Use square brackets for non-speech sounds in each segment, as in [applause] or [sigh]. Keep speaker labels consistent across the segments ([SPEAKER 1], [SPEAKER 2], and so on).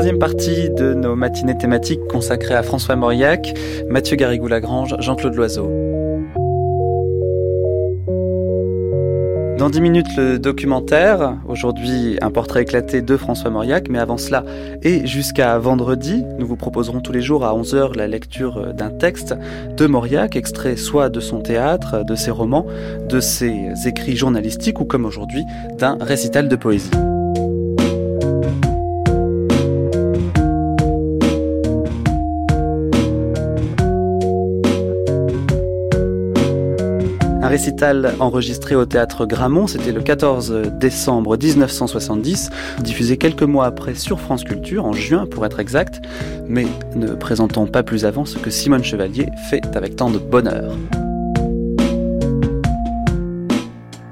[SPEAKER 1] troisième partie de nos matinées thématiques consacrées à François Mauriac, Mathieu Garrigou-Lagrange, Jean-Claude Loiseau. Dans 10 minutes, le documentaire. Aujourd'hui, un portrait éclaté de François Mauriac. Mais avant cela, et jusqu'à vendredi, nous vous proposerons tous les jours à 11h la lecture d'un texte de Mauriac, extrait soit de son théâtre, de ses romans, de ses écrits journalistiques ou comme aujourd'hui, d'un récital de poésie. Récital enregistré au théâtre Gramont, c'était le 14 décembre 1970, diffusé quelques mois après sur France Culture, en juin pour être exact, mais ne présentons pas plus avant ce que Simone Chevalier fait avec tant de bonheur.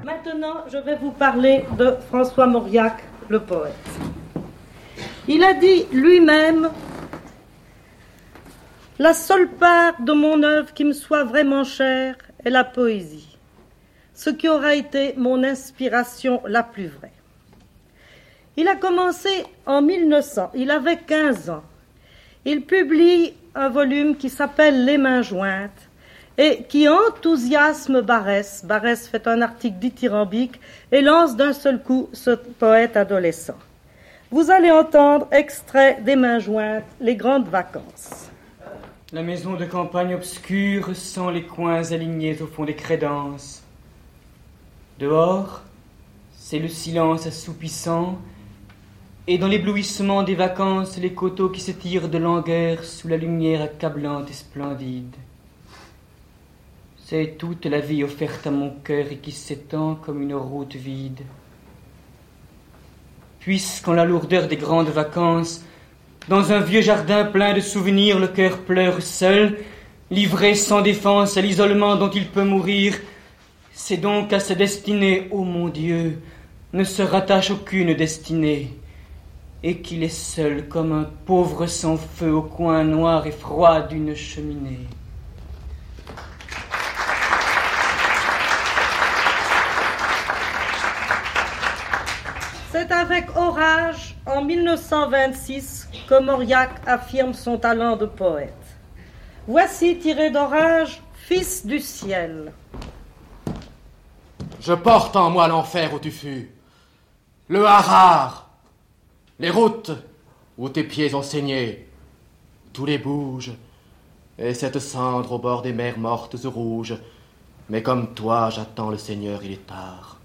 [SPEAKER 2] Maintenant, je vais vous parler de François Mauriac, le poète. Il a dit lui-même La seule part de mon œuvre qui me soit vraiment chère est la poésie ce qui aura été mon inspiration la plus vraie. Il a commencé en 1900, il avait 15 ans. Il publie un volume qui s'appelle Les mains jointes et qui enthousiasme Barès. Barès fait un article dithyrambique et lance d'un seul coup ce poète adolescent. Vous allez entendre extrait des mains jointes, les grandes vacances.
[SPEAKER 3] La maison de campagne obscure, sans les coins alignés au fond des crédences Dehors, c'est le silence assoupissant, et dans l'éblouissement des vacances, les coteaux qui s'étirent de langueur sous la lumière accablante et splendide. C'est toute la vie offerte à mon cœur et qui s'étend comme une route vide. Puisqu'en la lourdeur des grandes vacances, dans un vieux jardin plein de souvenirs, le cœur pleure seul, livré sans défense à l'isolement dont il peut mourir, c'est donc à sa destinée, ô mon Dieu, ne se rattache aucune destinée, et qu'il est seul comme un pauvre sans feu au coin noir et froid d'une cheminée.
[SPEAKER 2] C'est avec Orage, en 1926, que Mauriac affirme son talent de poète. Voici tiré d'Orage, Fils du ciel.
[SPEAKER 4] Je porte en moi l'enfer où tu fus, le harar, les routes où tes pieds ont saigné, tous les bouges, et cette cendre au bord des mers mortes rouges. Mais comme toi, j'attends le Seigneur, il est tard.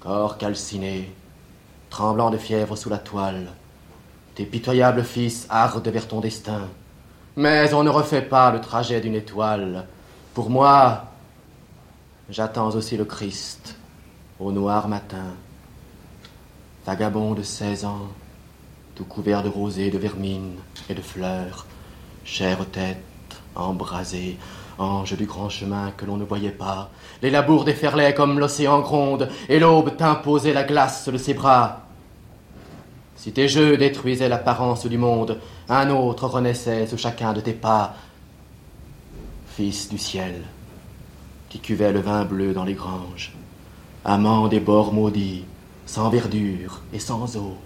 [SPEAKER 4] Corps calciné, tremblant de fièvre sous la toile, tes pitoyables fils ardent vers ton destin. Mais on ne refait pas le trajet d'une étoile. Pour moi, J'attends aussi le Christ au noir matin. Vagabond de seize ans, tout couvert de rosée, de vermine et de fleurs, chère tête, embrasée, ange du grand chemin que l'on ne voyait pas, les labours déferlaient comme l'océan gronde, et l'aube t'imposait la glace de ses bras. Si tes jeux détruisaient l'apparence du monde, un autre renaissait sous chacun de tes pas. Fils du ciel, qui cuvait le vin bleu dans les granges, amant des bords maudits, sans verdure et sans eau.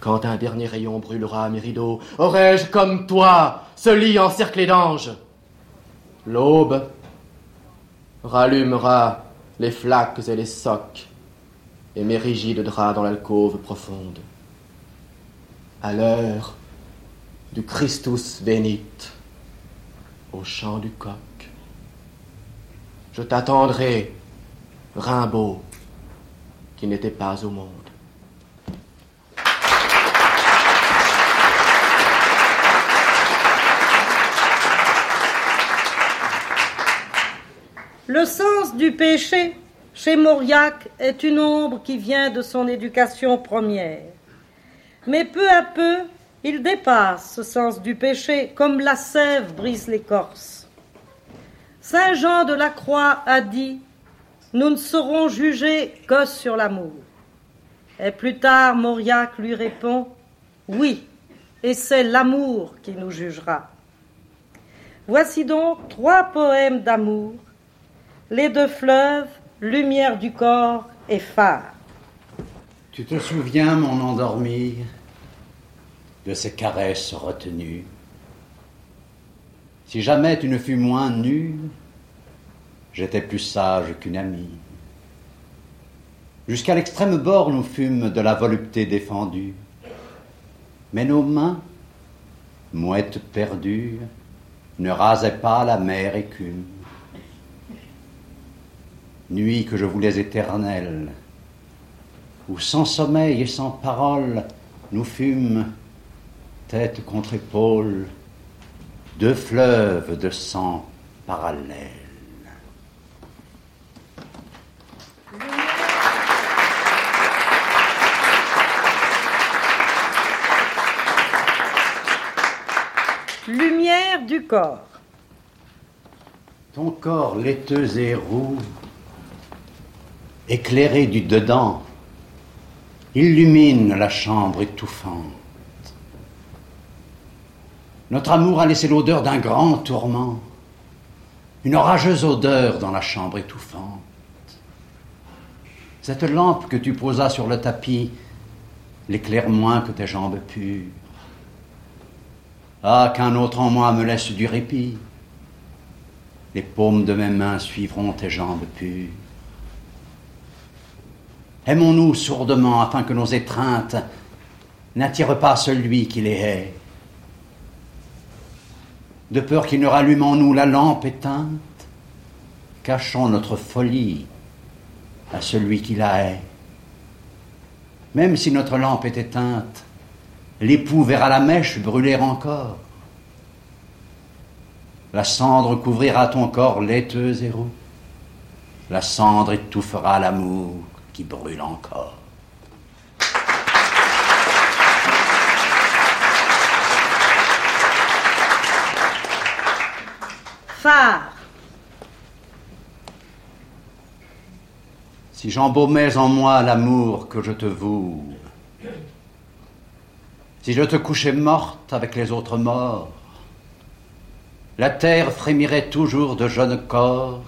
[SPEAKER 4] Quand un dernier rayon brûlera mes rideaux, aurais-je comme toi ce lit encerclé d'anges? L'aube rallumera les flaques et les socs, et mes rigides draps dans l'alcôve profonde. À l'heure du Christus Venit, au chant du coq, je t'attendrai, Rimbaud, qui n'était pas au monde.
[SPEAKER 2] Le sens du péché chez Mauriac est une ombre qui vient de son éducation première. Mais peu à peu, il dépasse ce sens du péché comme la sève brise l'écorce. Saint Jean de la Croix a dit Nous ne serons jugés que sur l'amour. Et plus tard, Mauriac lui répond Oui, et c'est l'amour qui nous jugera. Voici donc trois poèmes d'amour Les deux fleuves, Lumière du corps et Phare.
[SPEAKER 5] Tu te souviens, mon endormi, de ces caresses retenues? Si jamais tu ne fus moins nue, j'étais plus sage qu'une amie. Jusqu'à l'extrême bord, nous fûmes de la volupté défendue. Mais nos mains, mouettes perdues, ne rasaient pas la mer écume. Nuit que je voulais éternelle, où sans sommeil et sans parole, nous fûmes, tête contre épaule, deux fleuves de sang parallèles.
[SPEAKER 2] Lumière du corps.
[SPEAKER 5] Ton corps laiteux et roux, éclairé du dedans, illumine la chambre étouffante. Notre amour a laissé l'odeur d'un grand tourment, une orageuse odeur dans la chambre étouffante. Cette lampe que tu posas sur le tapis l'éclaire moins que tes jambes pures. Ah, qu'un autre en moi me laisse du répit. Les paumes de mes mains suivront tes jambes pures. Aimons-nous sourdement afin que nos étreintes n'attirent pas celui qui les hait. De peur qu'il ne rallume en nous la lampe éteinte, cachons notre folie à celui qui la hait. Même si notre lampe est éteinte, l'époux verra la mèche brûler encore. La cendre couvrira ton corps laiteux et roux. La cendre étouffera l'amour qui brûle encore. Si j'embaumais en moi l'amour que je te voue, si je te couchais morte avec les autres morts, la terre frémirait toujours de jeunes corps,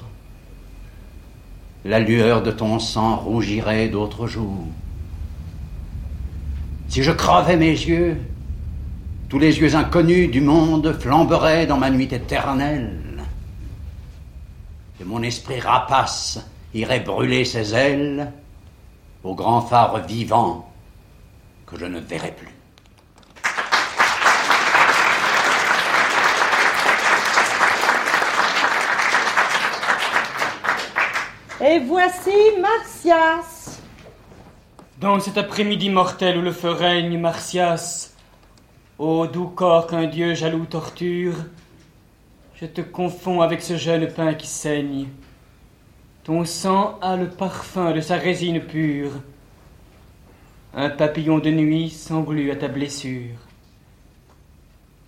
[SPEAKER 5] la lueur de ton sang rougirait d'autres jours. Si je crevais mes yeux, tous les yeux inconnus du monde flamberaient dans ma nuit éternelle, et mon esprit rapace irait brûler ses ailes au grand phare vivant que je ne verrai plus.
[SPEAKER 2] Et voici Martias.
[SPEAKER 3] Dans cet après-midi mortel où le feu règne, Martias, ô doux corps qu'un dieu jaloux torture, je te confonds avec ce jeune pain qui saigne. Ton sang a le parfum de sa résine pure. Un papillon de nuit s'englue à ta blessure.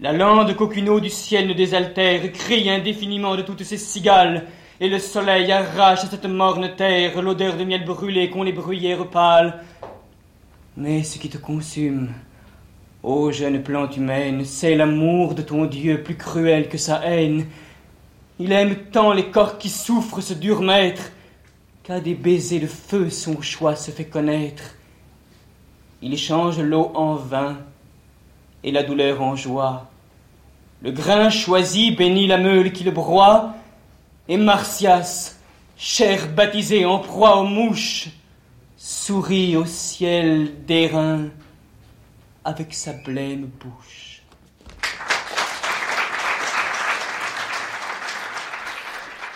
[SPEAKER 3] La lande qu'aucune du ciel ne désaltère crie indéfiniment de toutes ces cigales, et le soleil arrache à cette morne terre l'odeur de miel brûlé qu'ont les bruyères pâles. Mais ce qui te consume, ô jeune plante humaine, c'est l'amour de ton Dieu plus cruel que sa haine. Il aime tant les corps qui souffrent ce dur maître, qu'à des baisers de feu son choix se fait connaître. Il échange l'eau en vin et la douleur en joie. Le grain choisi bénit la meule qui le broie, et Martias, cher baptisé en proie aux mouches, sourit au ciel d'airain avec sa blême bouche.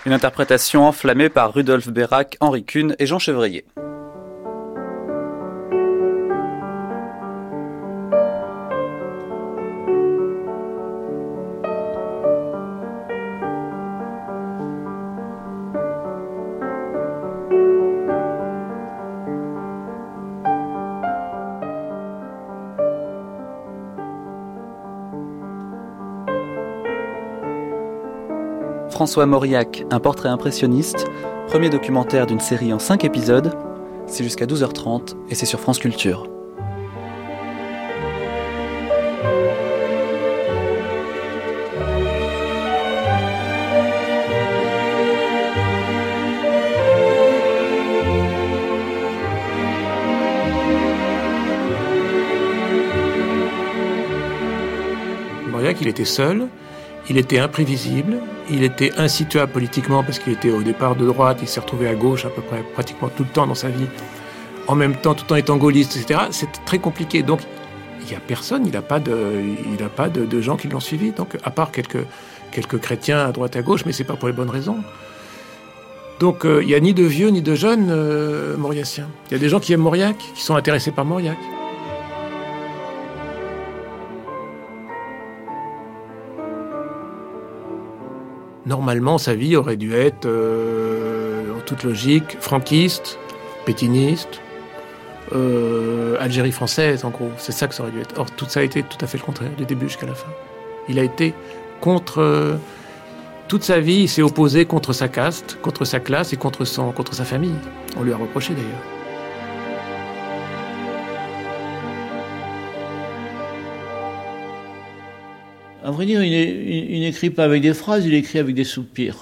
[SPEAKER 1] Une interprétation enflammée par Rudolf Bérac, Henri Kuhn et Jean Chevrier. François Mauriac, un portrait impressionniste, premier documentaire d'une série en 5 épisodes. C'est jusqu'à 12h30 et c'est sur France Culture.
[SPEAKER 6] Mauriac, il était seul, il était imprévisible, il était insituable politiquement parce qu'il était au départ de droite, il s'est retrouvé à gauche à peu près pratiquement tout le temps dans sa vie, en même temps tout en étant gaulliste, etc. C'est très compliqué. Donc il n'y a personne, il n'a pas, de, il pas de, gens qui l'ont suivi, donc à part quelques, quelques chrétiens à droite à gauche, mais c'est pas pour les bonnes raisons. Donc euh, il n'y a ni de vieux ni de jeunes euh, mauriaciens. Il y a des gens qui aiment Mauriac, qui sont intéressés par Mauriac. Normalement, sa vie aurait dû être, euh, en toute logique, franquiste, pétiniste, Algérie française, en gros. C'est ça que ça aurait dû être. Or, tout ça a été tout à fait le contraire, du début jusqu'à la fin. Il a été contre toute sa vie, il s'est opposé contre sa caste, contre sa classe et contre, son, contre sa famille. On lui a reproché d'ailleurs.
[SPEAKER 7] À vrai dire, il n'écrit pas avec des phrases, il écrit avec des soupirs.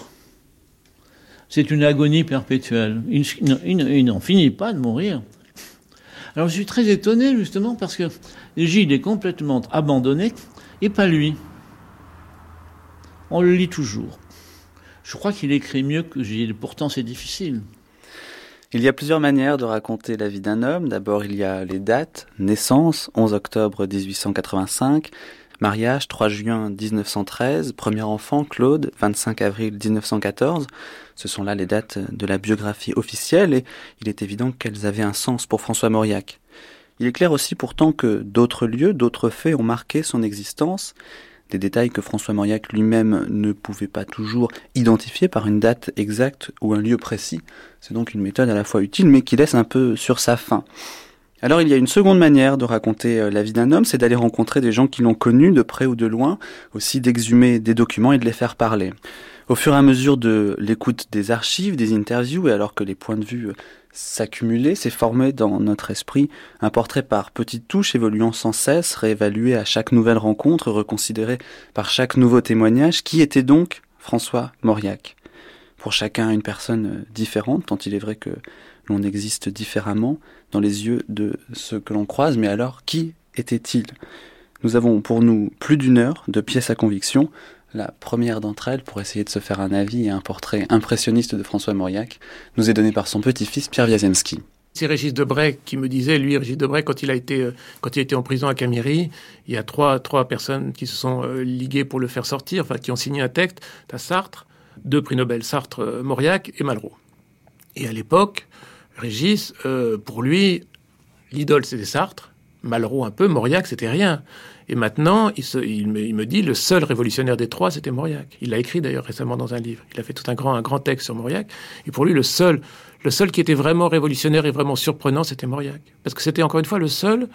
[SPEAKER 7] C'est une agonie perpétuelle. Il, n'en finit pas de mourir. Alors je suis très étonné justement parce que Gilles est complètement abandonné et pas lui on le lit toujours. Je crois qu'il écrit mieux que Gilles, pourtant c'est difficile.
[SPEAKER 1] Il y a plusieurs manières de raconter la vie d'un homme. D'abord, il y a les dates. Naissance, 11 octobre 1885. Mariage, 3 juin 1913. Premier enfant, Claude, 25 avril 1914. Ce sont là les dates de la biographie officielle et il est évident qu'elles avaient un sens pour François Mauriac. Il est clair aussi pourtant que d'autres lieux, d'autres faits ont marqué son existence des détails que François Mauriac lui-même ne pouvait pas toujours identifier par une date exacte ou un lieu précis. C'est donc une méthode à la fois utile mais qui laisse un peu sur sa fin. Alors il y a une seconde manière de raconter euh, la vie d'un homme, c'est d'aller rencontrer des gens qui l'ont connu de près ou de loin, aussi d'exhumer des documents et de les faire parler. Au fur et à mesure de l'écoute des archives, des interviews, et alors que les points de vue euh, s'accumuler, s'est formé dans notre esprit un portrait par petites touches évoluant sans cesse, réévalué à chaque nouvelle rencontre, reconsidéré par chaque nouveau témoignage. Qui était donc François Mauriac Pour chacun une personne différente, tant il est vrai que l'on existe différemment dans les yeux de ceux que l'on croise, mais alors qui était-il? Nous avons pour nous plus d'une heure de pièces à conviction la première d'entre elles, pour essayer de se faire un avis et un portrait impressionniste de François Mauriac, nous est donnée par son petit-fils Pierre Wiazemski.
[SPEAKER 6] C'est Régis Debray qui me disait, lui, Régis Debray, quand il a été, euh, quand il était en prison à Camiry, il y a trois, trois personnes qui se sont euh, liguées pour le faire sortir, enfin, qui ont signé un texte. à Sartre, deux prix Nobel, Sartre, euh, Mauriac et Malraux. Et à l'époque, Régis, pour lui, l'idole c'était Sartre, Malraux un peu, Mauriac c'était rien. Et maintenant, il, me, dit, le seul révolutionnaire des trois, c'était Mauriac. Il l'a écrit d'ailleurs récemment dans un livre. Il a fait tout un grand, un grand texte sur Mauriac. Et pour lui, le seul, le seul qui était vraiment révolutionnaire et vraiment surprenant, c'était Mauriac. Parce que c'était encore une fois le seul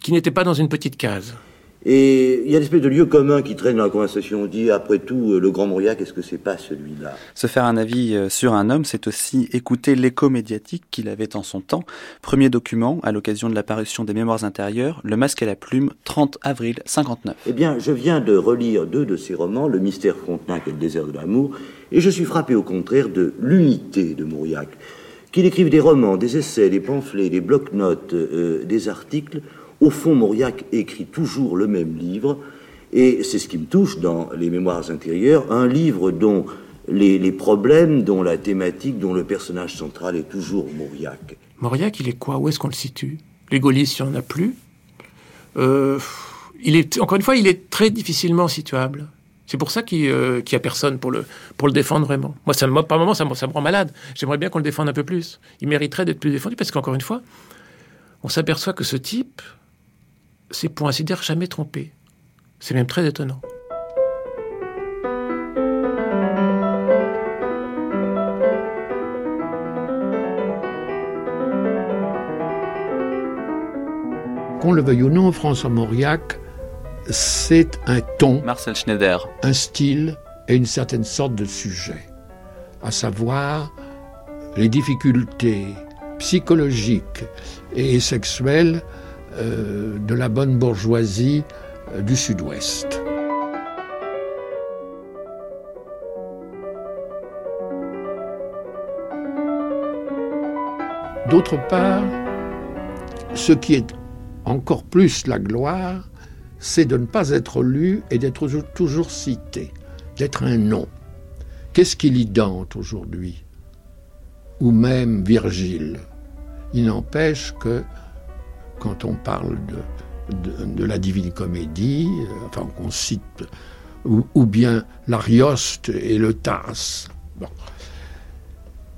[SPEAKER 6] qui n'était pas dans une petite case.
[SPEAKER 8] Et il y a une espèce de lieu commun qui traîne dans la conversation. On dit, après tout, euh, le Grand Mauriac, est-ce que c'est pas celui-là?
[SPEAKER 1] Se faire un avis euh, sur un homme, c'est aussi écouter l'écho médiatique qu'il avait en son temps. Premier document, à l'occasion de l'apparition des Mémoires intérieures, Le Masque et la Plume, 30 avril 59.
[SPEAKER 8] Eh bien, je viens de relire deux de ses romans, Le Mystère Frontenac et Le Désert de l'amour, et je suis frappé au contraire de l'unité de Mauriac. Qu'il écrive des romans, des essais, des pamphlets, des blocs-notes, euh, des articles, au fond, Mauriac écrit toujours le même livre, et c'est ce qui me touche dans les Mémoires intérieures, un livre dont les, problèmes, dont la thématique, dont le personnage central est toujours Mauriac.
[SPEAKER 6] Mauriac, il est quoi? Où est-ce qu'on le situe? Les gaullistes, il n'y en a plus? Euh, il est, encore une fois, il est très difficilement situable. C'est pour ça qu'il n'y euh, a personne pour le, pour le défendre vraiment. Moi, ça, par moment, ça, ça me rend malade. J'aimerais bien qu'on le défende un peu plus. Il mériterait d'être plus défendu parce qu'encore une fois, on s'aperçoit que ce type, c'est pour ainsi dire jamais trompé. C'est même très étonnant.
[SPEAKER 9] Qu'on le veuille ou non, François Mauriac, c'est un ton,
[SPEAKER 1] Marcel Schneider,
[SPEAKER 9] un style et une certaine sorte de sujet, à savoir les difficultés psychologiques et sexuelles euh, de la bonne bourgeoisie euh, du Sud-Ouest. D'autre part, ce qui est encore plus la gloire, c'est de ne pas être lu et d'être toujours cité, d'être un nom. Qu'est-ce qu'il y dente aujourd'hui? Ou même Virgile. Il n'empêche que quand on parle de, la Divine Comédie, euh, enfin qu'on cite, ou, bien l'Arioste et le Tasse.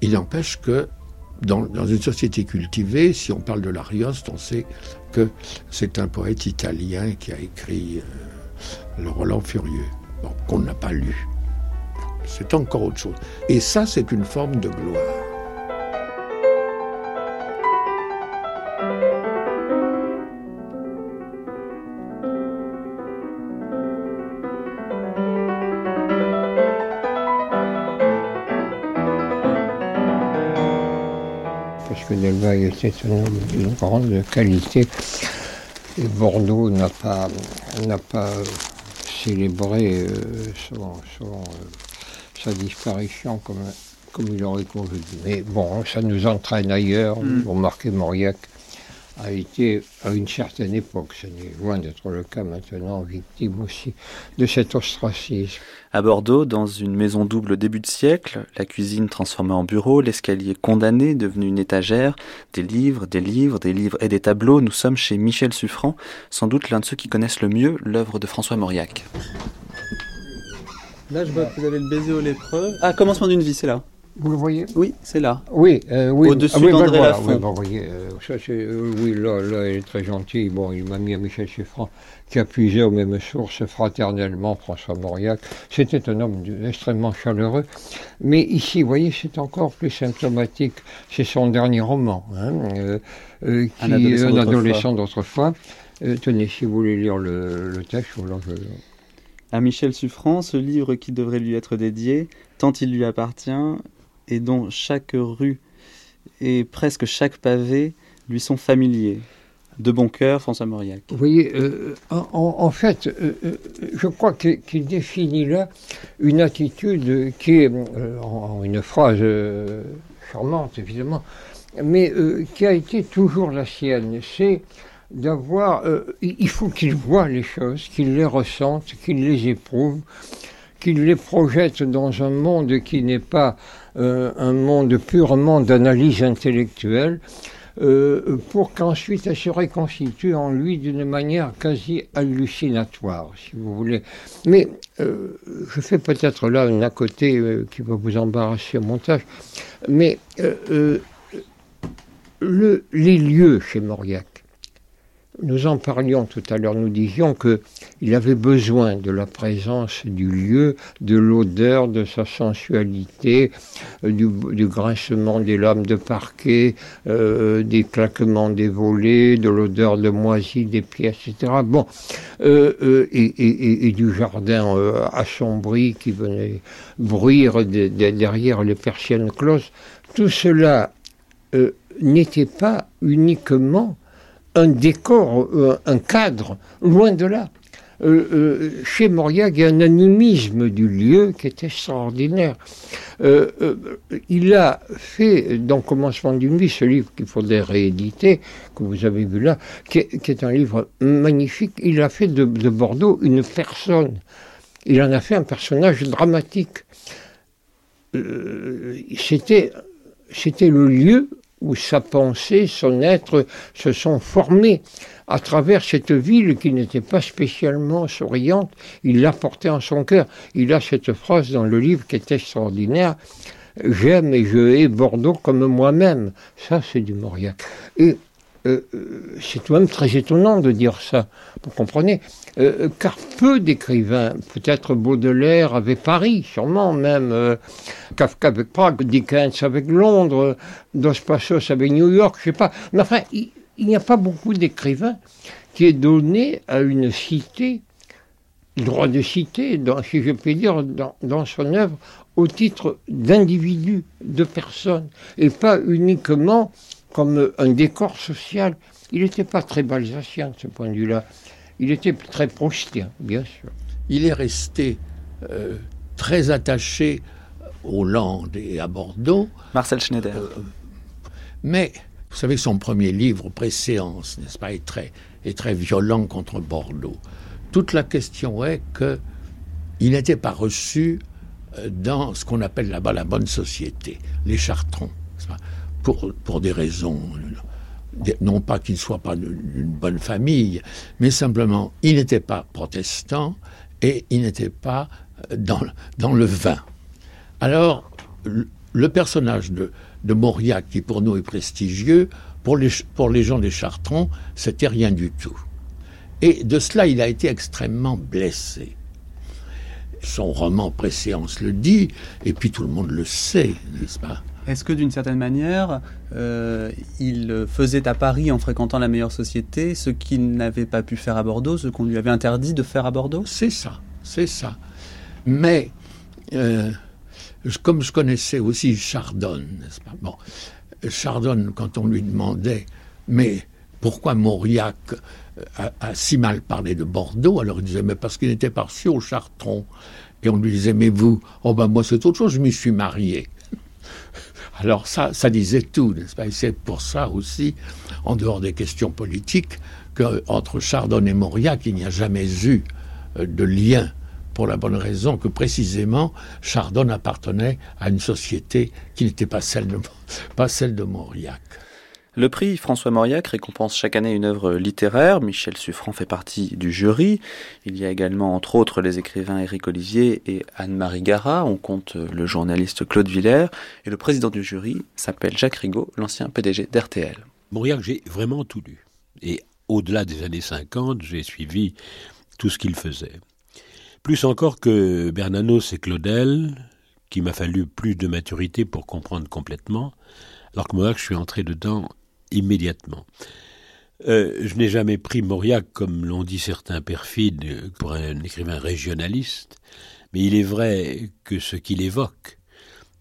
[SPEAKER 9] Il n'empêche que dans, une société cultivée, si on parle de l'Arioste, on sait que c'est un poète italien qui a écrit euh, le Roland Furieux, qu'on n'a pas lu. C'est encore autre chose. Et ça, c'est une forme de gloire.
[SPEAKER 10] Delvaille était un homme d'une grande qualité. Et Bordeaux n'a pas, n'a pas célébré euh, euh, sa disparition comme, comme il aurait convenu. Mais bon, ça nous entraîne ailleurs. Mm. Vous remarquez Mauriac a été à une certaine époque, ce n'est loin d'être le cas maintenant, victime aussi de cet ostracisme.
[SPEAKER 1] À Bordeaux, dans une maison double début de siècle, la cuisine transformée en bureau, l'escalier condamné, devenu une étagère, des livres, des livres, des livres et des tableaux, nous sommes chez Michel Suffrand, sans doute l'un de ceux qui connaissent le mieux l'œuvre de François Mauriac. Là, je vois que vous avez le baiser au lépreux. Ah, commencement d'une vie, c'est là.
[SPEAKER 10] Vous le voyez?
[SPEAKER 1] Oui, c'est là.
[SPEAKER 10] Oui, euh, oui.
[SPEAKER 1] Au-dessus ah, oui, d'André ben,
[SPEAKER 10] Oui, ben, voyez, euh, ça, euh, oui, là, là, il est très gentil. Bon, il m'a mis à Michel Chiffran, qui a puisé aux mêmes sources fraternellement François Mauriac. C'était un homme extrêmement chaleureux. Mais ici, vous voyez, c'est encore plus symptomatique. C'est son dernier roman, hein, qui, un adolescent, d'autrefois. tenez, si vous voulez lire le, le texte, voilà, je...
[SPEAKER 1] À Michel Suffran, ce livre qui devrait lui être dédié, tant il lui appartient, et dont chaque rue et presque chaque pavé lui sont familiers. De bon cœur, François Mauriac.
[SPEAKER 10] Voyez, euh, en, fait, euh, euh, je crois qu'il définit là une attitude qui est, en, une phrase charmante évidemment, mais qui a été toujours la sienne. C'est d'avoir, il faut qu'il voit les choses, qu'il les ressente, qu'il les éprouve, qu'il les projette dans un monde qui n'est pas euh, un monde purement d'analyse intellectuelle, euh, pour qu'ensuite elle se reconstitue en lui d'une manière quasi hallucinatoire, si vous voulez. Mais euh, je fais peut-être là un à côté qui va vous embarrasser au montage, mais le, les lieux chez Mauriac, nous en parlions tout à l'heure, nous disions qu'il avait besoin de la présence du lieu, de l'odeur, de sa sensualité, euh, du, grincement des lames de parquet, euh, des claquements des volets, de l'odeur de moisie des pièces, etc. Bon, euh, et, du jardin assombri qui venait bruire derrière les persiennes closes. Tout cela n'était pas uniquement un décor, euh, un cadre, loin de là. Euh, euh, chez Mauriac, il y a un animisme du lieu qui est extraordinaire. il a fait, dans Commencement d'une vie, ce livre qu'il faudrait rééditer, que vous avez vu là, qui est, un livre magnifique. Il a fait de, de, Bordeaux une personne. Il en a fait un personnage dramatique. c'était, c'était le lieu où sa pensée, son être se sont formés à travers cette ville qui n'était pas spécialement souriante. Il l'a portée en son cœur. Il a cette phrase dans le livre qui est extraordinaire. J'aime et je hais Bordeaux comme moi-même. Ça, c'est du Mauriac. Euh, euh, c'est tout de même très étonnant de dire ça. Vous comprenez euh, car peu d'écrivains, peut-être Baudelaire avait Paris, sûrement même, Kafka avec Prague, Dickens avec Londres, Dos Passos avec New York, je sais pas. Mais enfin, il, n'y a pas beaucoup d'écrivains qui aient donné à une cité droit de dans, si je puis dire, dans, dans son œuvre, au titre d'individu, de personne, et pas uniquement comme un décor social. Il n'était pas très balsacien de ce point de vue-là. Il était très proustien, bien sûr.
[SPEAKER 9] Il est resté euh, très attaché aux Landes et à Bordeaux.
[SPEAKER 1] Marcel Schneider. Euh,
[SPEAKER 9] mais, vous savez, son premier livre, Préséance, n'est-ce pas, est très, est très violent contre Bordeaux. toute la question est qu'il n'était pas reçu euh, dans ce qu'on appelle là-bas la bonne société, les chartrons, pour, des raisons, non pas qu'il ne soit pas d'une bonne famille, mais simplement, il n'était pas protestant et il n'était pas euh, dans, dans le vin. Alors, le personnage de, de Mauriac, qui pour nous est prestigieux, pour les, pour les gens des Chartrons, c'était rien du tout. Et de cela, il a été extrêmement blessé. Son roman Préséance le dit, et puis tout le monde le sait, n'est-ce pas?
[SPEAKER 1] Est-ce que d'une certaine manière, euh, il faisait à Paris, en fréquentant la meilleure société, ce qu'il n'avait pas pu faire à Bordeaux, ce qu'on lui avait interdit de faire à Bordeaux?
[SPEAKER 9] C'est ça, c'est ça. Mais, euh, comme je connaissais aussi Chardonne, n'est-ce pas? Bon, Chardonne, quand on lui demandait, mais pourquoi Mauriac a, si mal parlé de Bordeaux? Alors il disait, mais parce qu'il n'était pas reçu au Chartron. Et on lui disait, mais vous, oh ben moi c'est autre chose, je m'y suis marié. Alors ça, ça disait tout, n'est-ce pas? Et c'est pour ça aussi, en dehors des questions politiques, qu'entre Chardon et Mauriac, il n'y a jamais eu euh, de lien pour la bonne raison que précisément Chardon appartenait à une société qui n'était pas celle de, pas celle de Mauriac.
[SPEAKER 1] Le prix François Mauriac récompense chaque année une œuvre littéraire. Michel Suffran fait partie du jury. Il y a également, entre autres, les écrivains Éric Olivier et Anne-Marie Gara. On compte le journaliste Claude Villers. Et le président du jury s'appelle Jacques Rigaud, l'ancien PDG d'RTL.
[SPEAKER 11] Mauriac, j'ai vraiment tout lu. Et au-delà des années 50, j'ai suivi tout ce qu'il faisait. Plus encore que Bernanos et Claudel, qui m'a fallu plus de maturité pour comprendre complètement, alors que moi, je suis entré dedans immédiatement. Euh, je n'ai jamais pris Mauriac, comme l'ont dit certains perfides, pour un écrivain régionaliste, mais il est vrai que ce qu'il évoque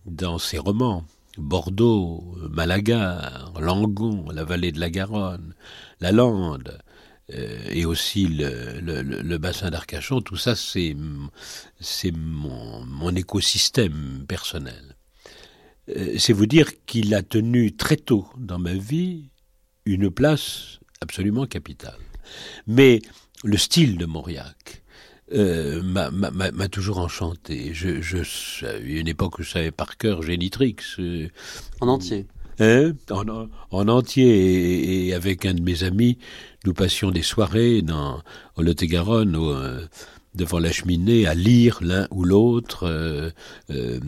[SPEAKER 11] dans ses romans, Bordeaux, Malaga, Langon, la vallée de la Garonne, la Lande, euh, et aussi le, bassin d'Arcachon, tout ça c'est mon écosystème personnel. Euh, c'est vous dire qu'il a tenu très tôt dans ma vie une place absolument capitale. Mais le style de Mauriac euh, m'a toujours enchanté. Je, je, une époque où je savais par cœur Génitrix. Euh,
[SPEAKER 1] en entier
[SPEAKER 11] hein, en, entier. Et, avec un de mes amis, nous passions des soirées dans, au Lot-et-Garonne, devant la cheminée à lire l'un ou l'autre euh, euh,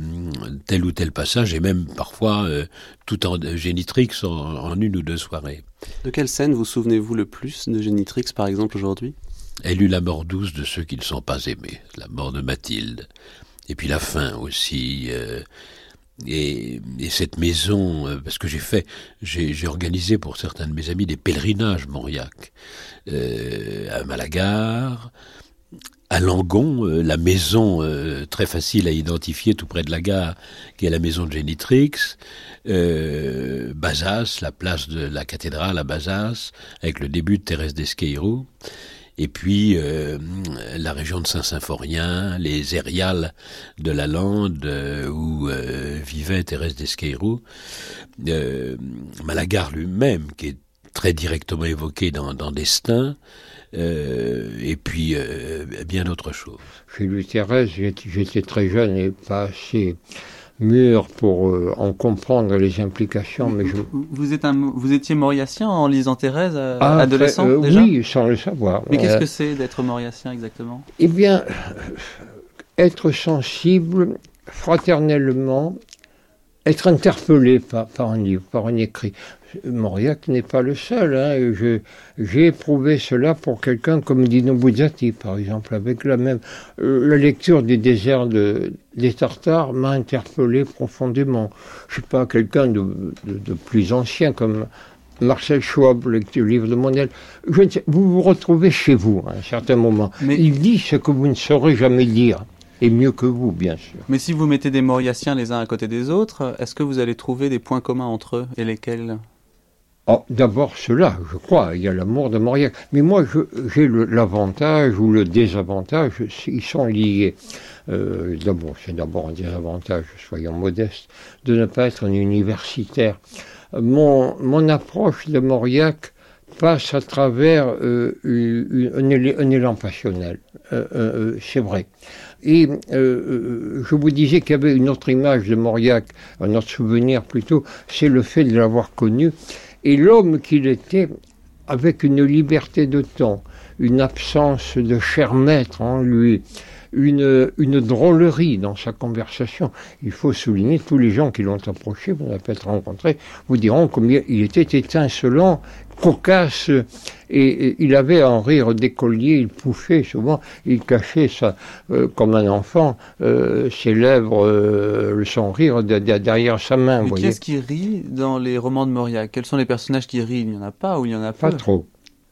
[SPEAKER 11] tel ou tel passage et même parfois euh, tout en génitrix en, une ou deux soirées.
[SPEAKER 1] De quelle scène vous souvenez-vous le plus de génitrix par exemple aujourd'hui?
[SPEAKER 11] Elle eut la mort douce de ceux qui ne sont pas aimés, la mort de Mathilde et puis la fin aussi. Et, et, cette maison, parce que j'ai fait, j'ai organisé pour certains de mes amis des pèlerinages Mauriac, à Malagar, à Langon, euh, la maison euh, très facile à identifier tout près de la gare, qui est la maison de Génitrix, euh, Bazas, la place de la cathédrale à Bazas, avec le début de Thérèse d'Esqueiro, et puis la région de Saint-Symphorien, les aériales de la Lande où vivait Thérèse d'Esqueiro, Malagar lui-même, qui est très directement évoqué dans Destin, euh, et puis euh, bien d'autres choses.
[SPEAKER 10] Chez Louis Thérèse, j'étais très jeune et pas assez mûr pour euh, en comprendre les implications. Mais je...
[SPEAKER 1] vous, êtes un, vous étiez mauriacien en lisant Thérèse ah, adolescent déjà
[SPEAKER 10] Oui, sans le savoir.
[SPEAKER 1] Mais qu'est-ce que c'est d'être mauriacien exactement?
[SPEAKER 10] Eh bien, être sensible fraternellement être interpellé par, par, un livre, par un écrit. Mauriac n'est pas le seul. Hein. J'ai éprouvé cela pour quelqu'un comme Dino Buzzati, par exemple, avec la même. Euh, la lecture des déserts de, des Tartares m'a interpellé profondément. Je ne sais pas, quelqu'un de, de, plus ancien comme Marcel Schwab, le livre de Monel. Je vous vous retrouvez chez vous à un certain moment. Mais... Il dit ce que vous ne saurez jamais dire et mieux que vous, bien sûr.
[SPEAKER 1] Mais si vous mettez des Mauriaciens les uns à côté des autres, est-ce que vous allez trouver des points communs entre eux et lesquels?
[SPEAKER 10] Oh, D'abord cela, je crois, il y a l'amour de Mauriac. Mais moi, j'ai l'avantage ou le désavantage, ils sont liés. Euh, d'abord, c'est d'abord un désavantage, soyons modestes, de ne pas être un universitaire. Mon, mon approche de Mauriac passe à travers euh, un, élan passionnel. Euh, c'est vrai. Et je vous disais qu'il y avait une autre image de Mauriac, un autre souvenir plutôt, c'est le fait de l'avoir connu. Et l'homme qu'il était, avec une liberté de temps, une absence de cher maître en lui, une, une drôlerie dans sa conversation. Il faut souligner, tous les gens qui l'ont approché, vous l'avez peut-être rencontré, vous diront combien il était étincelant, cocasse, et, il avait un rire d'écolier, il pouffait souvent, il cachait ça, euh, comme un enfant, euh, ses lèvres, euh, son rire derrière sa main.
[SPEAKER 1] Mais qui est-ce qui rit dans les romans de Moria? Quels sont les personnages qui rient? Il n'y en a pas ou il y en a
[SPEAKER 10] pas Pas trop.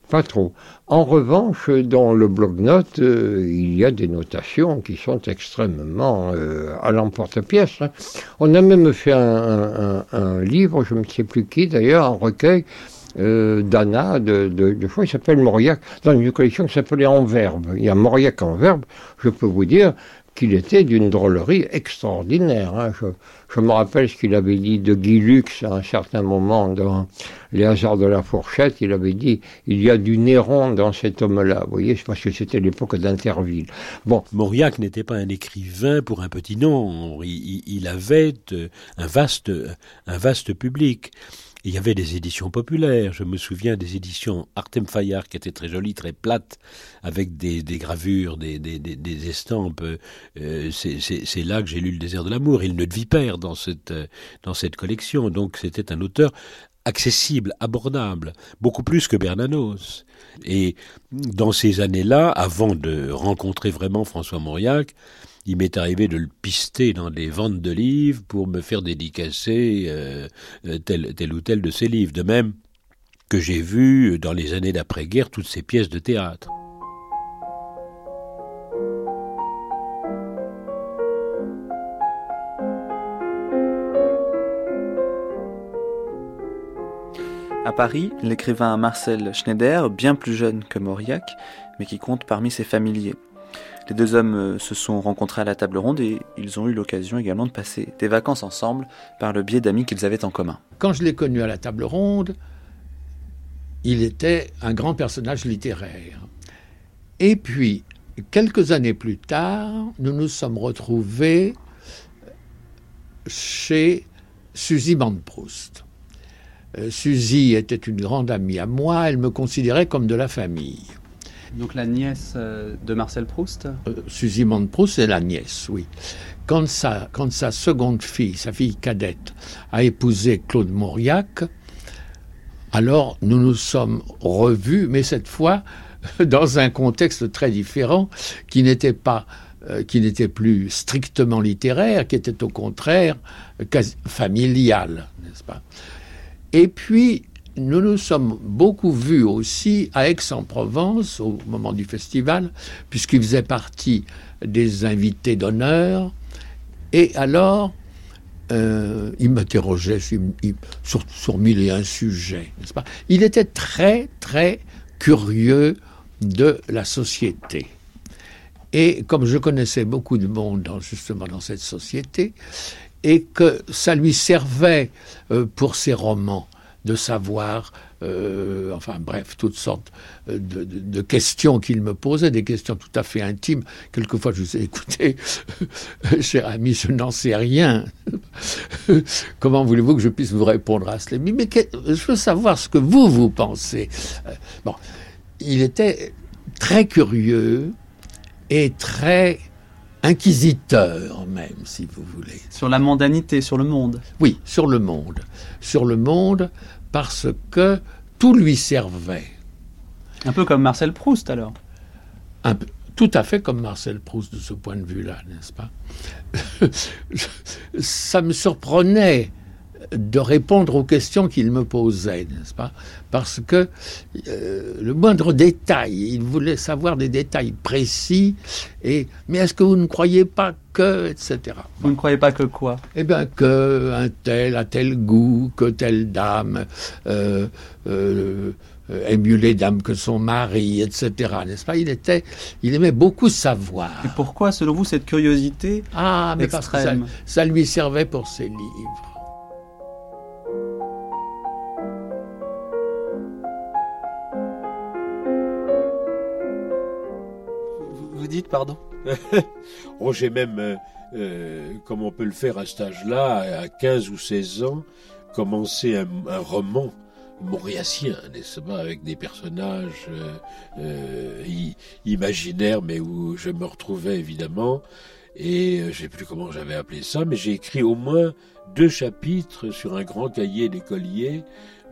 [SPEAKER 10] Pas trop. En revanche, dans le bloc-notes, euh, il y a des notations qui sont extrêmement euh, à l'emporte-pièce. Hein. On a même fait un, livre, je ne sais plus qui d'ailleurs, un recueil euh, d'Anna, de, de, il s'appelle Mauriac, dans une collection qui s'appelait En Verbe. Il y a Mauriac en Verbe, je peux vous dire, qu'il était d'une drôlerie extraordinaire. Hein. Je, me rappelle ce qu'il avait dit de Guy Lux à un certain moment dans Les hasards de la fourchette. Il avait dit il y a du Néron dans cet homme-là. Vous voyez, parce que c'était l'époque d'Interville.
[SPEAKER 11] Bon. Mauriac n'était pas un écrivain pour un petit nom. il avait euh, un vaste, un vaste public. Il y avait des éditions populaires. Je me souviens des éditions Artem Fayard qui étaient très jolies, très plates, avec des, gravures, des, estampes. Euh, c'est là que j'ai lu Le désert de l'amour. Il ne de vipère dans cette, dans cette collection. Donc c'était un auteur accessible, abordable, beaucoup plus que Bernanos. Et dans ces années-là, avant de rencontrer vraiment François Mauriac, il m'est arrivé de le pister dans des ventes de livres pour me faire dédicacer euh, euh, tel, ou tel de ses livres. De même que j'ai vu, dans les années d'après-guerre, toutes ces pièces de théâtre.
[SPEAKER 1] À Paris, l'écrivain Marcel Schneider, bien plus jeune que Mauriac, mais qui compte parmi ses familiers. Les deux hommes euh, se sont rencontrés à la table ronde et ils ont eu l'occasion également de passer des vacances ensemble par le biais d'amis qu'ils avaient en commun.
[SPEAKER 9] Quand je l'ai connu à la table ronde, il était un grand personnage littéraire. Et puis, quelques années plus tard, nous nous sommes retrouvés chez Suzy Proust. Euh, Suzy était une grande amie à moi, elle me considérait comme de la famille.
[SPEAKER 1] Donc la nièce euh, de Marcel Proust?
[SPEAKER 9] Euh, Suzy Proust, c'est la nièce, oui. Quand sa, quand sa seconde fille, sa fille cadette, a épousé Claude Mauriac, alors nous nous sommes revus, mais cette fois [laughs] dans un contexte très différent, qui n'était pas euh, qui n'était plus strictement littéraire, qui était au contraire familial, n'est-ce pas? Et puis nous nous sommes beaucoup vus aussi à Aix-en-Provence au moment du festival, puisqu'il faisait partie des invités d'honneur. Et alors, euh, il m'interrogeait sur, sur, mille et un sujets, Il était très, très curieux de la société. Et comme je connaissais beaucoup de monde justement dans cette société, et que ça lui servait euh, pour ses romans, de savoir, euh, enfin bref, toutes sortes euh, de, questions qu'il me posait, des questions tout à fait intimes. Quelquefois, je vous ai écouté, [laughs] cher ami, je n'en sais rien. [laughs] Comment voulez-vous que je puisse vous répondre à cela? Mais je veux savoir ce que vous, vous pensez. Euh, bon, il était très curieux et très inquisiteur même, si vous voulez.
[SPEAKER 1] Sur la mondanité, sur le monde.
[SPEAKER 9] Oui, sur le monde. Sur le monde, parce que tout lui servait.
[SPEAKER 1] Un peu comme Marcel Proust, alors.
[SPEAKER 9] Un tout à fait comme Marcel Proust de ce point de vue-là, n'est-ce pas? [laughs] Ça me surprenait de répondre aux questions qu'il me posait, n'est-ce pas? Parce que euh, le moindre détail, il voulait savoir des détails précis, et mais est-ce que vous ne croyez pas que, etc.
[SPEAKER 1] Vous ne croyez pas que quoi?
[SPEAKER 9] Eh bien que un tel a tel goût, que telle dame euh, euh, aime mieux les dames que son mari, etc. N'est-ce pas? Il était, il aimait beaucoup savoir.
[SPEAKER 1] Et pourquoi, selon vous, cette curiosité
[SPEAKER 9] Ah, mais parce que ça lui servait pour ses livres.
[SPEAKER 12] Vous dites, pardon [laughs]
[SPEAKER 11] Oh, j'ai même, euh, euh, comme on peut le faire à cet âge-là, à 15 ou 16 ans, commencé un, roman mauriacien, n'est-ce pas, avec des personnages euh, imaginaires, mais où je me retrouvais évidemment. Et je sais plus comment j'avais appelé ça, mais j'ai écrit au moins deux chapitres sur un grand cahier d'écolier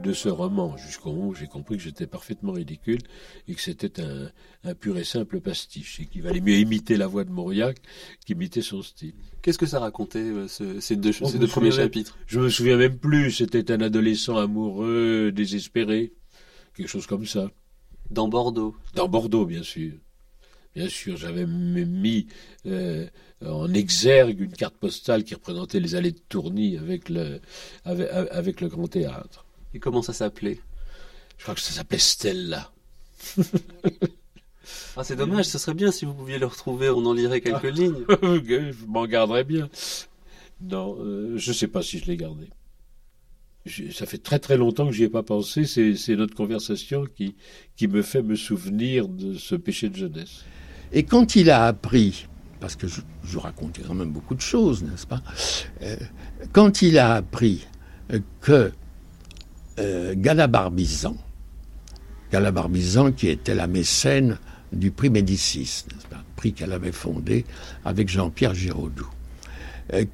[SPEAKER 11] de ce roman, jusqu'au moment où j'ai compris que j'étais parfaitement ridicule et que c'était un, un pur et simple pastiche, et qu'il valait mieux imiter la voix de Mauriac qu'imiter son style.
[SPEAKER 12] Qu'est-ce que ça racontait, euh, ce- ces deux,
[SPEAKER 11] Oh,
[SPEAKER 12] ces deux premiers chapitres?
[SPEAKER 11] Je me souviens même plus, c'était un adolescent amoureux, désespéré, quelque chose comme ça.
[SPEAKER 12] Dans Bordeaux
[SPEAKER 11] Dans Bordeaux, bien sûr. Bien sûr, j'avais mis euh, en exergue une carte postale qui représentait les allées de Tourny avec le, avec, avec le Grand Théâtre.
[SPEAKER 12] Et comment ça s'appelait?
[SPEAKER 11] Je crois que ça s'appelait Stella. [laughs]
[SPEAKER 12] Ah, c'est dommage, ce serait bien si vous pouviez le retrouver, on en lirait quelques lignes. [laughs]
[SPEAKER 11] je m'en garderais bien. Non, euh, je ne sais pas si je l'ai gardé. Ça fait très très longtemps que j'y ai pas pensé. C'est notre conversation qui, qui me fait me souvenir de ce péché de jeunesse.
[SPEAKER 9] Et quand il a appris, parce que je, je racontais quand même beaucoup de choses, n'est-ce pas? Euh, Quand il a appris euh, que euh, Galabarbizan, Galabarbizan qui était la mécène du prix Médicis, prix qu'elle avait fondé avec Jean-Pierre Giraudoux, euh,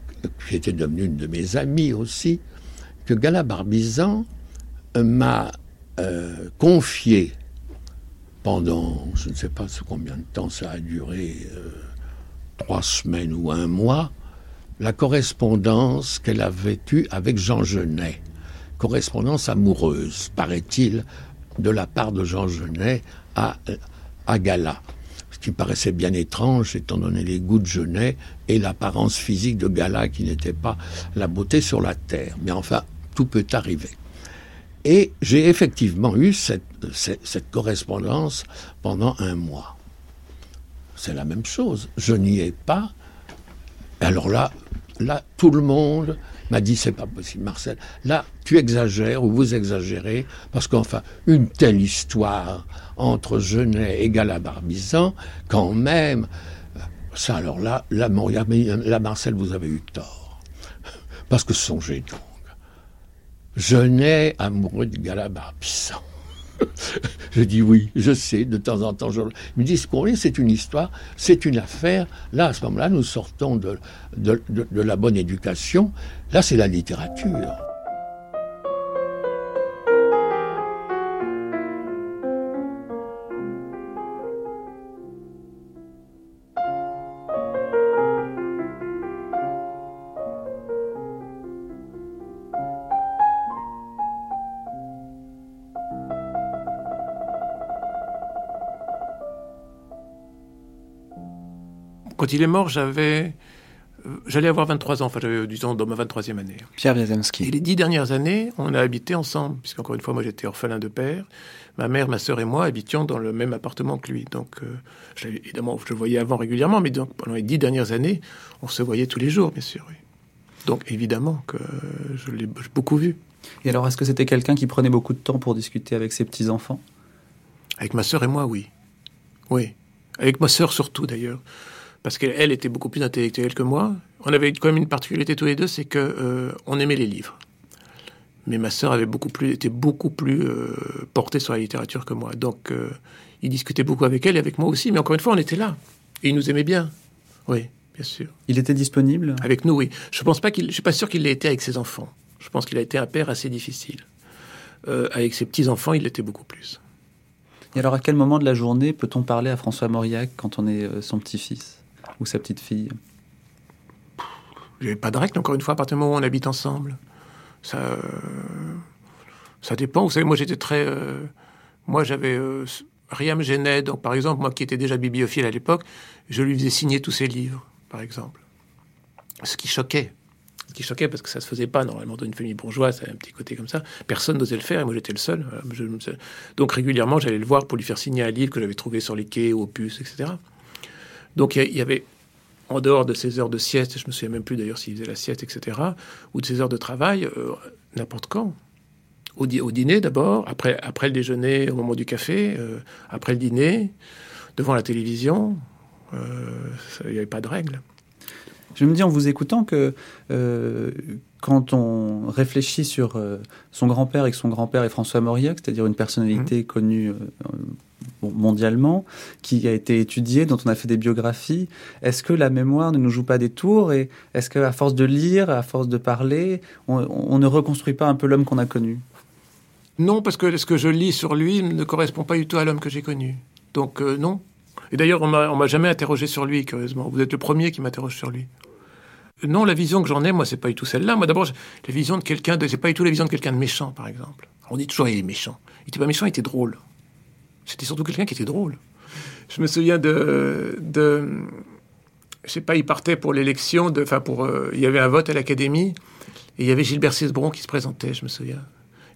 [SPEAKER 9] qui était devenu une de mes amies aussi, que Galabarbizan euh, m'a confié pendant, je ne sais pas combien de temps ça a duré, trois semaines ou un mois, la correspondance qu'elle avait eue avec Jean Genet. Correspondance amoureuse, paraît-il, de la part de Jean Genet à, Gala. Ce qui paraissait bien étrange, étant donné les goûts de Genet et l'apparence physique de Gala qui n'était pas la beauté sur la terre. Mais enfin, tout peut arriver. Et j'ai effectivement eu cette correspondance pendant un mois. C'est la même chose. Je n'y ai pas. Alors là, là, tout le monde m'a dit c'est pas possible, Marcel. Là, tu exagères ou vous exagérez, parce qu'enfin, une telle histoire entre Genet et Galabarbizan, quand même, ça alors là, là, là, Marcel, vous avez eu tort. Parce que songez donc, Genet amoureux de Galabarbizan. [laughs] Je dis oui, je sais, de temps en temps. Je... Ils me disent combien c'est une histoire, c'est une affaire. Là, à ce moment-là, nous sortons de, la bonne éducation. Là, c'est la littérature.
[SPEAKER 6] Quand il est mort, j'avais. euh, J'allais avoir 23 ans, enfin j'avais, disons, dans ma 23e année.
[SPEAKER 1] Pierre Wiazemski.
[SPEAKER 6] Et les dix dernières années, on a habité ensemble, puisqu'encore une fois, moi j'étais orphelin de père. Ma mère, ma sœur et moi habitions dans le même appartement que lui. Donc, euh, je évidemment, je le voyais avant régulièrement, mais donc, pendant les dix dernières années, on se voyait tous les jours, bien sûr. oui. Donc, évidemment que je l'ai beaucoup vu.
[SPEAKER 1] Et alors, est-ce que c'était quelqu'un qui prenait beaucoup de temps pour discuter avec ses petits-enfants?
[SPEAKER 6] Avec ma sœur et moi, oui. Oui. Avec ma sœur surtout, d'ailleurs. Parce qu'elle elle était beaucoup plus intellectuelle que moi. On avait quand même une particularité tous les deux, c'est que euh, on aimait les livres. Mais ma sœur avait beaucoup plus, était beaucoup plus euh, portée sur la littérature que moi. Donc, euh, il discutait beaucoup avec elle et avec moi aussi. Mais encore une fois, on était là. Et il nous aimait bien. Oui, bien sûr.
[SPEAKER 1] Il était disponible?
[SPEAKER 6] Avec nous, oui. Je pense pas qu'il, je suis pas sûr qu'il l'ait été avec ses enfants. Je pense qu'il a été un père assez difficile. Euh, avec ses petits enfants, il l'était beaucoup plus.
[SPEAKER 1] Et alors, à quel moment de la journée peut-on parler à François Mauriac quand on est son petit-fils? Ou sa petite-fille
[SPEAKER 6] J'ai pas de règle, encore une fois, à partir du moment où on habite ensemble. Ça, euh, ça dépend. Vous savez, moi, j'étais très. euh, moi, j'avais. euh, rien me gênait. Donc, par exemple, moi qui étais déjà bibliophile à l'époque, je lui faisais signer tous ses livres, par exemple. Ce qui choquait. Ce qui choquait parce que ça se faisait pas normalement dans une famille bourgeoise, ça a un petit côté comme ça. Personne n'osait le faire et moi j'étais le seul. Donc régulièrement j'allais le voir pour lui faire signer un livre que j'avais trouvé sur les quais, puces, etc. Donc il y avait, en dehors de ses heures de sieste, je me souviens même plus d'ailleurs s'il faisait la sieste, etc., ou de ses heures de travail, euh, n'importe quand. Au, di- au dîner d'abord, après, après le déjeuner, au moment du café, euh, après le dîner, devant la télévision. il n'y avait pas de règles.
[SPEAKER 1] Je me dis en vous écoutant que euh, quand on réfléchit sur euh, son grand-père et que son grand-père est François Mauriac, c'est-à-dire une personnalité mmh. connue euh, mondialement, qui a été étudiée, dont on a fait des biographies, est-ce que la mémoire ne nous joue pas des tours et est-ce qu'à force de lire, à force de parler, on, ne reconstruit pas un peu l'homme qu'on a connu?
[SPEAKER 6] Non, parce que ce que je lis sur lui ne correspond pas du tout à l'homme que j'ai connu. Donc non. Et d'ailleurs, on m'a jamais interrogé sur lui, curieusement. Vous êtes le premier qui m'interroge sur lui. Non, la vision que j'en ai, moi, c'est pas du tout celle-là. Moi, d'abord, la vision de quelqu'un, de, c'est pas du tout la vision de quelqu'un de méchant, par exemple. On dit toujours il est méchant. Il était pas méchant, il était drôle. C'était surtout quelqu'un qui était drôle. Je me souviens de, de je sais pas, il partait pour l'élection, enfin pour, euh, il y avait un vote à l'académie et il y avait Gilbert Cesbron qui se présentait, je me souviens.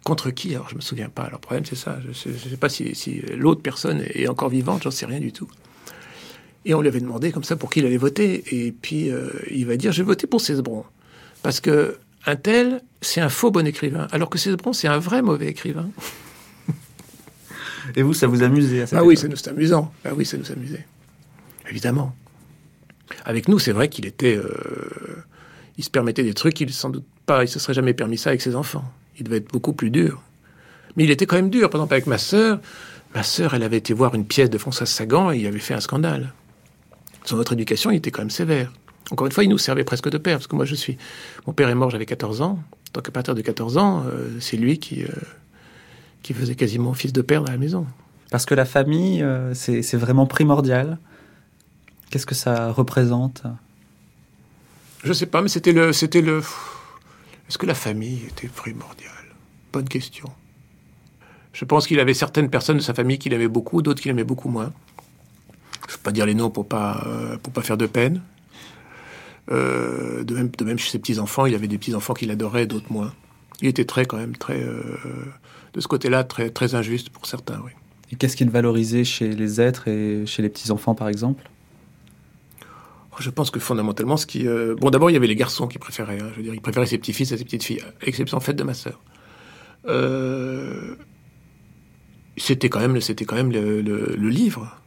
[SPEAKER 6] Contre qui Alors je me souviens pas. Alors le problème c'est ça. Je ne sais, pas si, l'autre personne est encore vivante, j'en sais rien du tout. Et on lui avait demandé comme ça pour qui il allait voter. Et puis euh, il va dire, j'ai voté pour Cesbron. Parce que un tel, c'est un faux bon écrivain. Alors que Cesbron, c'est un vrai mauvais écrivain.
[SPEAKER 1] Et vous, ça vous amusait
[SPEAKER 6] Ah oui, ça nous amusant. Ah oui, ça nous amusait. Évidemment. Avec nous, c'est vrai qu'il était. Euh, il se permettait des trucs qu'il sans doute pas. Il se serait jamais permis ça avec ses enfants. Il devait être beaucoup plus dur. Mais il était quand même dur. Par exemple, avec ma sœur, ma sœur, elle avait été voir une pièce de François Sagan et il avait fait un scandale sur notre éducation, il était quand même sévère. Encore une fois, il nous servait presque de père, parce que moi, je suis. Mon père est mort, j'avais 14 ans. Donc, à partir de 14 ans, euh, c'est lui qui, euh, qui faisait quasiment fils de père dans la maison.
[SPEAKER 1] Parce que la famille, euh, c'est vraiment primordial. Qu'est-ce que ça représente?
[SPEAKER 6] Je sais pas, mais c'était le. C'était le. Est-ce que la famille était primordiale? Bonne question. Je pense qu'il avait certaines personnes de sa famille qu'il aimait beaucoup, d'autres qu'il aimait beaucoup moins. Je ne vais pas dire les noms pour pas euh, pour pas faire de peine. Euh, de même de même chez ses petits enfants, il avait des petits enfants qu'il adorait, d'autres moins. Il était très quand même très de ce côté-là très très injuste pour certains, oui.
[SPEAKER 1] Et qu'est-ce qu'il valorisait chez les êtres et chez les petits enfants, par exemple?
[SPEAKER 6] Je pense que fondamentalement, ce qui bon, d'abord il y avait les garçons qui préféraient. Hein. je veux dire, il préférait ses petits fils à ses petites filles, exception faite de ma sœur. c'était quand même, c'était quand même le livre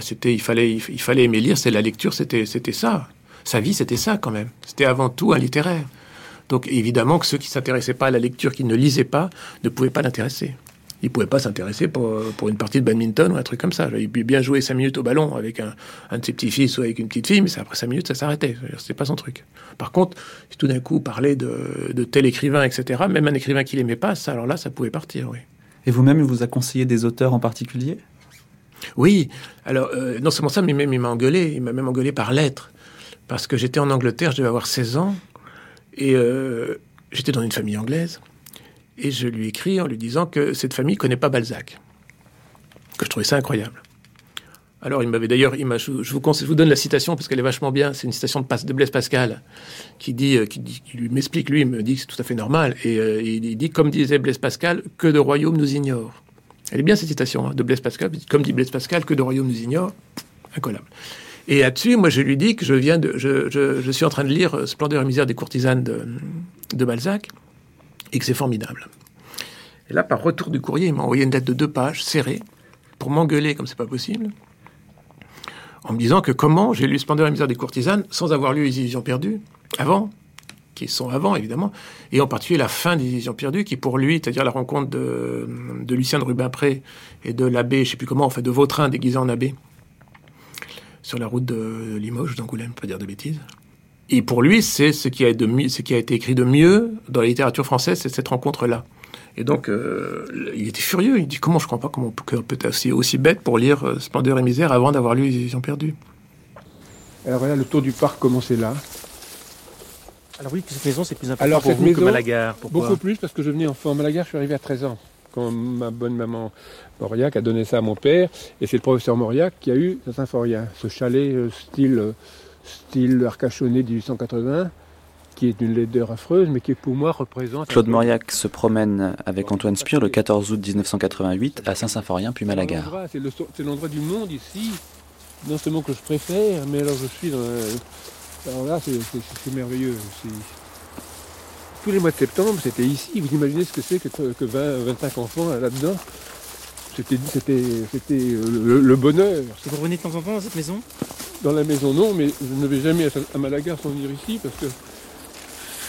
[SPEAKER 6] c'était, il fallait, il fallait aimer lire. C'est la lecture, c'était, c'était ça. Sa vie, c'était ça quand même. C'était avant tout un littéraire. Donc évidemment que ceux qui s'intéressaient pas à la lecture, qui ne lisaient pas, ne pouvaient pas l'intéresser. Ils pouvaient pas s'intéresser pour, pour, une partie de badminton ou un truc comme ça. Il pouvait bien jouer cinq minutes au ballon avec un, un de ses petits-fils ou avec une petite fille, mais après cinq minutes, ça s'arrêtait. C'était pas son truc. Par contre, si tout d'un coup parlait de, de tel écrivain, etc., même un écrivain qu'il aimait pas, ça, alors là, ça pouvait partir, oui.
[SPEAKER 1] Et vous-même, il vous a conseillé des auteurs en particulier?
[SPEAKER 6] Oui, alors euh, non seulement ça, mais même il m'a engueulé, il m'a même engueulé par lettre. Parce que j'étais en Angleterre, je devais avoir 16 ans, et euh, j'étais dans une famille anglaise, et je lui écris en lui disant que cette famille connaît pas Balzac. Que je trouvais ça incroyable. Alors il m'avait d'ailleurs, je, vous, je vous donne la citation parce qu'elle est vachement bien. C'est une citation de, de Blaise Pascal qui dit, euh, qui, dit, qui lui m'explique lui, il me dit que c'est tout à fait normal. Et il dit, comme disait Blaise Pascal, que de royaumes nous ignorent. Elle est bien cette citation hein, de Blaise Pascal. Comme dit Blaise Pascal, que de royaume nous ignore, incollable. Et là-dessus, moi, je lui dis que je viens de, je, je, suis en train de lire euh, Splendeur et misère des courtisanes de, Balzac et que c'est formidable. Et là, par retour du courrier, il m'a envoyé une lettre de deux pages serrée pour m'engueuler comme c'est pas possible, en me disant que comment j'ai lu Splendeur et misère des courtisanes sans avoir lu Les Illusions perdues avant, qui sont avant, évidemment, et en particulier la fin des Illusions perdues, qui pour lui, c'est-à-dire la rencontre de, de Lucien de Rubempré et de l'abbé, je sais plus comment, en fait, de Vautrin déguisé en abbé, sur la route de Limoges, d'Angoulême, pas dire de bêtises. Et pour lui, c'est ce qui a, de, ce qui a été écrit de mieux dans la littérature française, c'est cette rencontre-là. Et donc, euh, il était furieux. Il dit comment je ne crois pas comment on peut être aussi, aussi bête pour lire euh, Splendeur et misère avant d'avoir lu Les Illusions perdues.
[SPEAKER 13] Alors voilà, le tour du parc commençait là.
[SPEAKER 14] Alors oui, cette maison, c'est plus important pour vous que Malagar.
[SPEAKER 13] Pourquoi? Beaucoup plus, parce que je venais enfant. Malagar, je suis arrivé à 13 ans, quand ma bonne maman Mauriac a donné ça à mon père. Et c'est le professeur Mauriac qui a eu Saint-Symphorien, ce chalet euh, style, euh, style Arcachonné 1880 qui est d'une laideur affreuse, mais qui pour moi représente...
[SPEAKER 1] Claude Mauriac se promène avec Antoine Spire le 14 août 1988 à Saint-Symphorien puis Malagar.
[SPEAKER 13] C'est l'endroit du monde ici, non seulement que je préfère, mais alors je suis dans alors là, c'est merveilleux. Tous les mois de septembre, c'était ici. Vous imaginez ce que c'est que, 20, 25 enfants là-dedans? C'était euh, le, le, bonheur.
[SPEAKER 14] Vous revenez de temps en temps dans cette maison?
[SPEAKER 13] Dans la maison, non, mais je ne vais jamais à Malaga sans venir ici parce que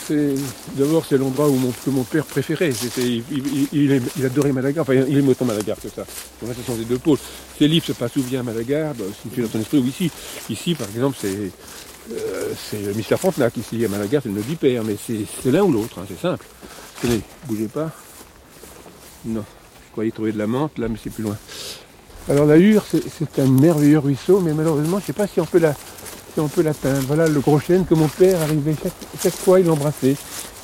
[SPEAKER 13] c'est d'abord c'est l'endroit où mon, que mon père préférait. Il, il, il, adorait Malaga, enfin il aime autant Malaga que ça. Donc, ce sont les deux pôles. Ses livres se passent ou bien à Malaga, bah, c'est dans ton esprit, ou ici. Ici, par exemple, c'est euh, c'est le mystère Frontenac. Ici, à Malaga, c'est le du père, mais c'est l'un ou l'autre, hein, c'est simple. Tenez, bougez pas. Non, je croyais trouver de la menthe là, mais c'est plus loin. Alors la Hure, c'est un merveilleux ruisseau, mais malheureusement, je ne sais pas si on peut la, si on peut l'atteindre. Voilà le gros chêne que mon père arrivait chaque, fois, il l'embrassait.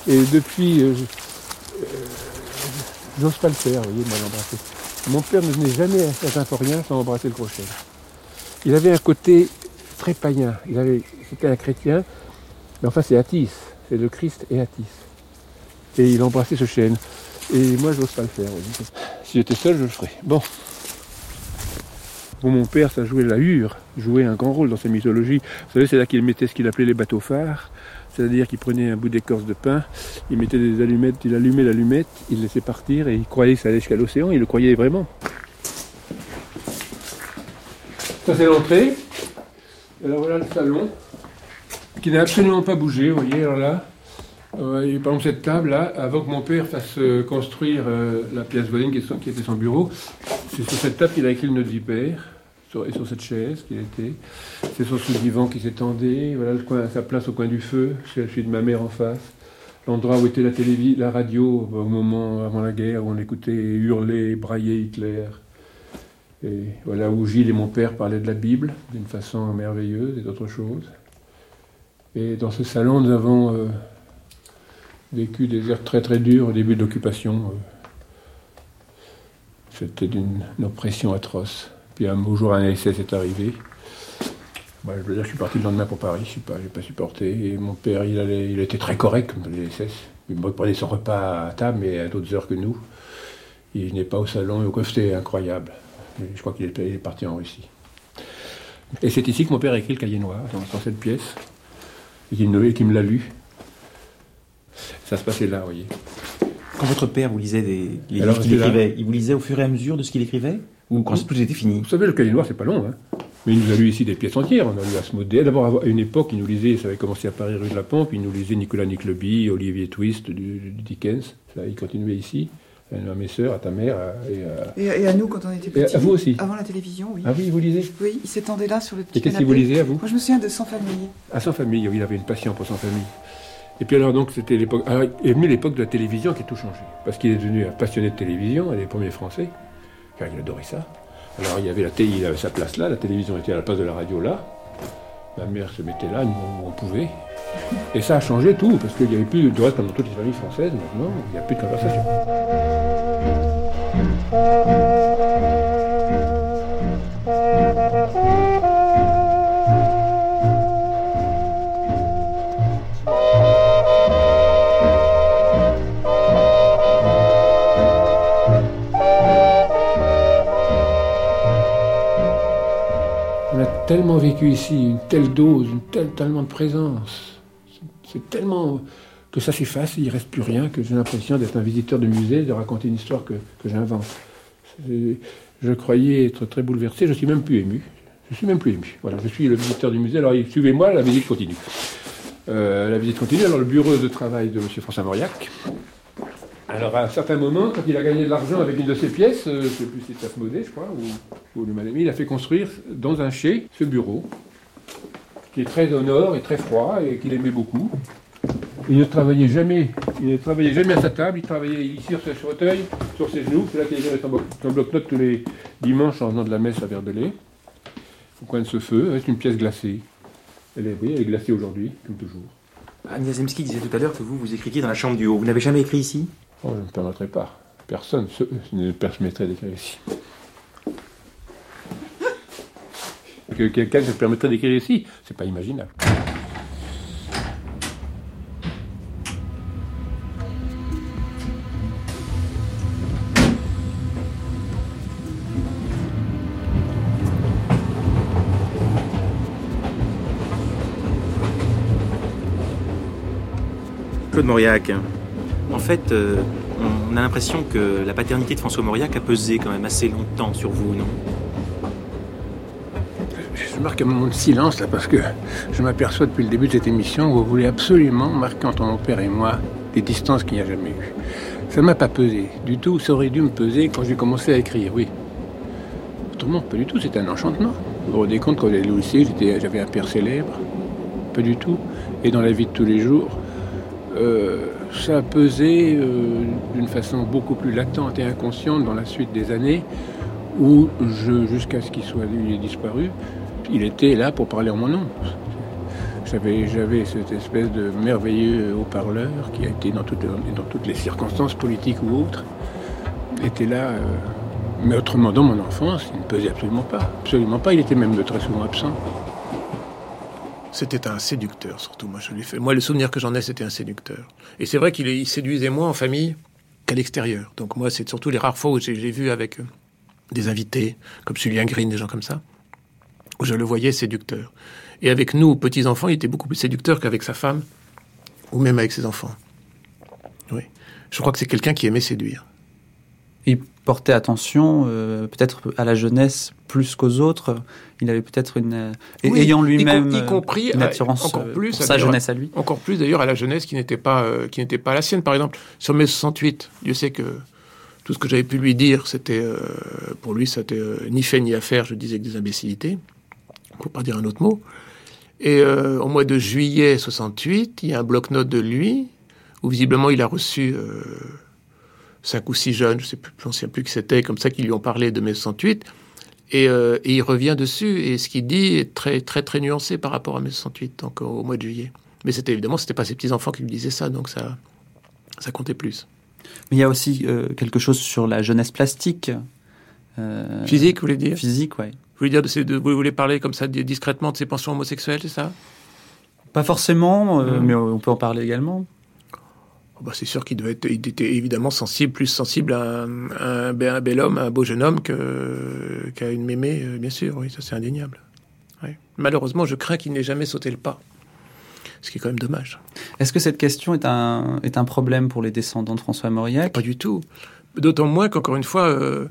[SPEAKER 13] Et depuis, euh, euh, j'ose pas le faire, vous voyez, moi l'embrasser. Mon père ne venait jamais à Saint-Symphorien sans embrasser le gros chêne. Il avait un côté très païen. Il avait, c'était un chrétien, mais enfin c'est Atis, c'est le Christ et Atis. Et il embrassait ce chêne. Et moi, je n'ose pas le faire. Si j'étais seul, je le ferais. Bon. Pour mon père, ça jouait la hure, jouait un grand rôle dans sa mythologie. Vous savez, c'est là qu'il mettait ce qu'il appelait les bateaux phares. C'est-à-dire qu'il prenait un bout d'écorce de pain, il mettait des allumettes, il allumait l'allumette, il laissait partir et il croyait que ça allait jusqu'à l'océan, il le croyait vraiment. Ça c'est l'entrée. Là voilà le salon, qui n'a absolument pas bougé, vous voyez, alors là. Par exemple, cette table là, avant que mon père fasse euh, construire euh, la pièce voisine qui, était son bureau, c'est sur cette table qu'il a écrit le Notre Vipère, et sur cette chaise qu'il était. C'est sur ce divan qui s'étendait, voilà le coin, sa place au coin du feu, celui de ma mère en face. L'endroit où était la, télévision, la radio au moment avant la guerre, où on écoutait hurler, brailler Hitler. Et voilà où Gilles et mon père parlaient de la Bible d'une façon merveilleuse et d'autres choses. Et dans ce salon, nous avons vécu des heures très très dures au début de l'occupation. Euh. C'était d'une oppression atroce. Puis un beau jour, un SS est arrivé. je veux dire, je suis parti le lendemain pour Paris, je n'ai pas, pas supporté. Et mon père, il, était très correct comme les SS. Il prenait son repas à table, mais à d'autres heures que nous. Il n'est pas au salon, et au c'était incroyable. Je crois qu'il est, parti en Russie. Et c'est ici que mon père a écrit le cahier noir, dans, cette pièce, et qu'il me l'a lu. Ça se passait là, vous voyez.
[SPEAKER 14] Quand votre père vous lisait des, les livres qu'il écrivait, il vous lisait au fur et à mesure de ce qu'il écrivait Ou quand tout était fini?
[SPEAKER 13] Vous savez, le cahier noir, c'est pas long. Hein. Mais il nous a lu ici des pièces entières. On a lu Asmodée. D'abord, à une époque, il nous lisait, ça avait commencé à Paris, rue de la Pompe, il nous lisait Nicolas Nickleby, Olivier Twist, du, Dickens. Ça, il continuait ici. À mes sœurs, à ta mère.
[SPEAKER 15] et, à... nous quand on était petits.
[SPEAKER 13] à vous aussi
[SPEAKER 15] Avant la télévision, oui.
[SPEAKER 13] Ah oui, vous lisez
[SPEAKER 15] Oui, il s'étendait là sur le petit
[SPEAKER 13] Et qu'est-ce que vous lisez à vous
[SPEAKER 15] Moi, je me souviens de Sans famille.
[SPEAKER 13] À Sans famille, oui, il avait une passion pour Sans famille. Et puis alors donc c'était l'époque, alors est venu l'époque de la télévision qui a tout changé, parce qu'il est devenu un passionné de télévision, il est le premier français, car il adorait ça. Alors il y avait la télé, il avait sa place là, la télévision était à la place de la radio là, ma mère se mettait là, nous on pouvait. Et ça a changé tout, parce qu'il n'y avait plus de reste comme dans toutes les familles françaises maintenant, il n'y a plus de conversation. Tellement vécu ici, une telle dose, une telle, tellement de présence. C'est tellement que ça s'efface, il ne reste plus rien, que j'ai l'impression d'être un visiteur de musée, de raconter une histoire que, j'invente. Je croyais être très bouleversé, je suis même plus ému. Je suis même plus ému. Voilà, je suis le visiteur du musée, alors suivez-moi, la visite continue. Euh, la visite continue, alors le bureau de travail de M. François Mauriac, alors à un certain moment, quand il a gagné de l'argent avec une de ses pièces, euh, je ne sais plus si c'est je crois, ou, le il a fait construire dans un chai ce bureau, qui est très au nord et très froid, et qu'il aimait beaucoup. Il ne travaillait jamais, il ne travaillait jamais à sa table, il travaillait ici sur ses fauteuil, sur ses genoux, c'est là qu'il avait son bloc-notes tous les dimanches en venant de la messe à Verdelais, au coin de ce feu, avec une pièce glacée. Elle est, glacée aujourd'hui, comme toujours.
[SPEAKER 14] Agnès disait tout à l'heure que vous, vous écriviez dans la chambre du haut. Vous n'avez jamais écrit ici?
[SPEAKER 13] Oh, je ne me permettrai pas. Personne ne me permettrait d'écrire ici. Que quelqu'un se permettrait d'écrire ici, c'est pas imaginable.
[SPEAKER 14] Claude Mauriac, en fait, euh, on a l'impression que la paternité de François Mauriac a pesé quand même assez longtemps sur vous, non?
[SPEAKER 6] Je marque un moment de silence là parce que je m'aperçois depuis le début de cette émission que vous voulez absolument marquer entre mon père et moi des distances qu'il n'y a jamais eu. Ça ne m'a pas pesé du tout. Ça aurait dû me peser quand j'ai commencé à écrire, oui. Autrement, pas du tout. C'était un enchantement. Vous vous rendez compte quand j'avais un père célèbre Pas du tout. Et dans la vie de tous les jours, euh, ça a pesé d'une façon beaucoup plus latente et inconsciente dans la suite des années où, jusqu'à ce qu'il soit disparu, il était là pour parler en mon nom. J'avais, cette espèce de merveilleux haut-parleur qui a été dans toutes, les circonstances politiques ou autres, était là. Euh, mais autrement, dans mon enfance, il ne pesait absolument pas. Absolument pas. Il était même très souvent absent. C'était un séducteur, surtout. Moi, je lui fais. Moi, le souvenir que j'en ai, c'était un séducteur. Et c'est vrai qu'il séduisait moins en famille qu'à l'extérieur. Donc moi, c'est surtout les rares fois où j'ai vu avec des invités, comme Julien Green, des gens comme ça, où je le voyais séducteur. Et avec nous, petits-enfants, il était beaucoup plus séducteur qu'avec sa femme, ou même avec ses enfants. Oui. Je crois que c'est quelqu'un qui aimait séduire.
[SPEAKER 1] Il portait attention, euh, peut-être à la jeunesse plus qu'aux autres. Il avait peut-être une. Euh, ayant lui-même y, compris, une attirance encore plus, pour sa jeunesse à lui.
[SPEAKER 6] Encore plus d'ailleurs à la jeunesse qui n'était pas, euh, qui n'était pas la sienne. Par exemple, sur mai 68, Dieu sait que tout ce que j'avais pu lui dire, c'était euh, pour lui, c'était euh, ni fait ni à faire. Je disais que des imbécilités. Peut pas dire un autre mot. Et euh, au mois de juillet 68, il y a un bloc-notes de lui où visiblement il a reçu cinq ou six jeunes, je sais plus, je ne sais plus qui c'était, comme ça, qui lui ont parlé de mai 68. Et, et, il revient dessus, et ce qu'il dit est très, très, très nuancé par rapport à mai 68, donc au mois de juillet. Mais c'était évidemment, c'était pas ses petits-enfants qui lui disaient ça, donc ça, ça comptait plus.
[SPEAKER 1] Mais il y a aussi euh, quelque chose sur la jeunesse plastique.
[SPEAKER 6] Euh, physique, vous voulez dire?
[SPEAKER 1] Physique, oui.
[SPEAKER 6] Vous voulez, dire de vous voulez parler comme ça discrètement de ses pensions homosexuelles, c'est ça?
[SPEAKER 1] Pas forcément, euh, mais on peut en parler également.
[SPEAKER 6] Oh, bah, c'est sûr qu'il devait être, il était évidemment sensible, plus sensible à un, bel homme, à un beau jeune homme qu'à une mémé, bien sûr, oui, ça c'est indéniable. Malheureusement, je crains qu'il n'ait jamais sauté le pas ce qui est quand même dommage.
[SPEAKER 1] Est-ce que cette question est un, est un problème pour les descendants de François Mauriac?
[SPEAKER 6] Pas du tout. D'autant moins qu'encore une fois, euh,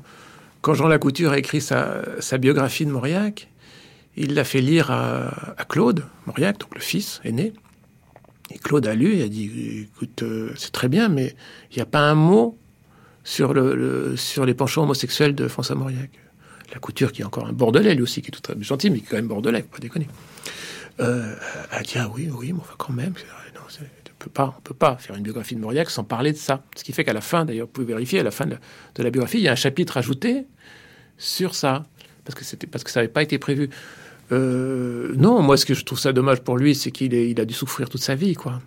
[SPEAKER 6] quand Jean Lacouture a écrit sa, sa biographie de Mauriac, il l'a fait lire à, Claude Mauriac, donc le fils aîné. Et Claude a lu et a dit écoute, euh, c'est très bien, mais il n'y a pas un mot sur, le, sur les penchants homosexuels de François Mauriac. La couture, qui est encore un bordelais, lui aussi, qui est tout très gentil, mais qui est quand même bordelais, pas déconner euh, a dit ah oui, oui, mais enfin quand même, non, on peut pas, on peut pas faire une biographie de Mauriac sans parler de ça. Ce qui fait qu'à la fin, d'ailleurs, vous pouvez vérifier, à la fin de, la biographie, il y a un chapitre ajouté sur ça, parce que parce que ça n'avait pas été prévu. Euh, non, moi, ce que je trouve ça dommage pour lui, c'est qu'il il a dû souffrir toute sa vie, quoi.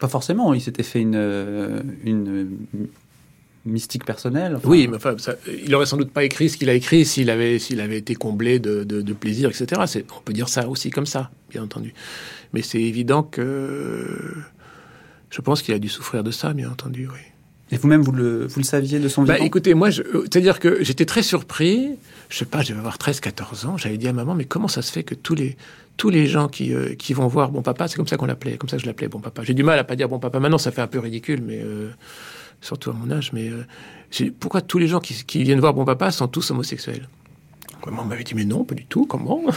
[SPEAKER 1] Pas forcément. Il s'était fait une, euh, une mystique personnelle.
[SPEAKER 6] Oui, mais enfin, il aurait sans doute pas écrit ce qu'il a écrit s'il avait, s'il avait été comblé de, de, plaisir, etc. On peut dire ça aussi comme ça, bien entendu. Mais c'est évident que je pense qu'il a dû souffrir de ça, bien entendu, oui.
[SPEAKER 1] Et vous-même, vous le, vous le saviez de son bah, vivant?
[SPEAKER 6] Écoutez, moi, c'est-à-dire que j'étais très surpris. Je sais pas, je devais avoir 13, 14 ans. J'avais dit à maman, mais comment ça se fait que tous les, tous les gens qui, euh, qui vont voir Bon Papa, c'est comme ça qu'on l'appelait, comme ça que je l'appelais Bon Papa. J'ai du mal à pas dire Bon Papa. Maintenant, ça fait un peu ridicule, mais euh, surtout à mon âge, mais euh, pourquoi tous les gens qui, viennent voir Bon Papa sont tous homosexuels? Maman m'avait dit, mais non, pas du tout, comment? [laughs]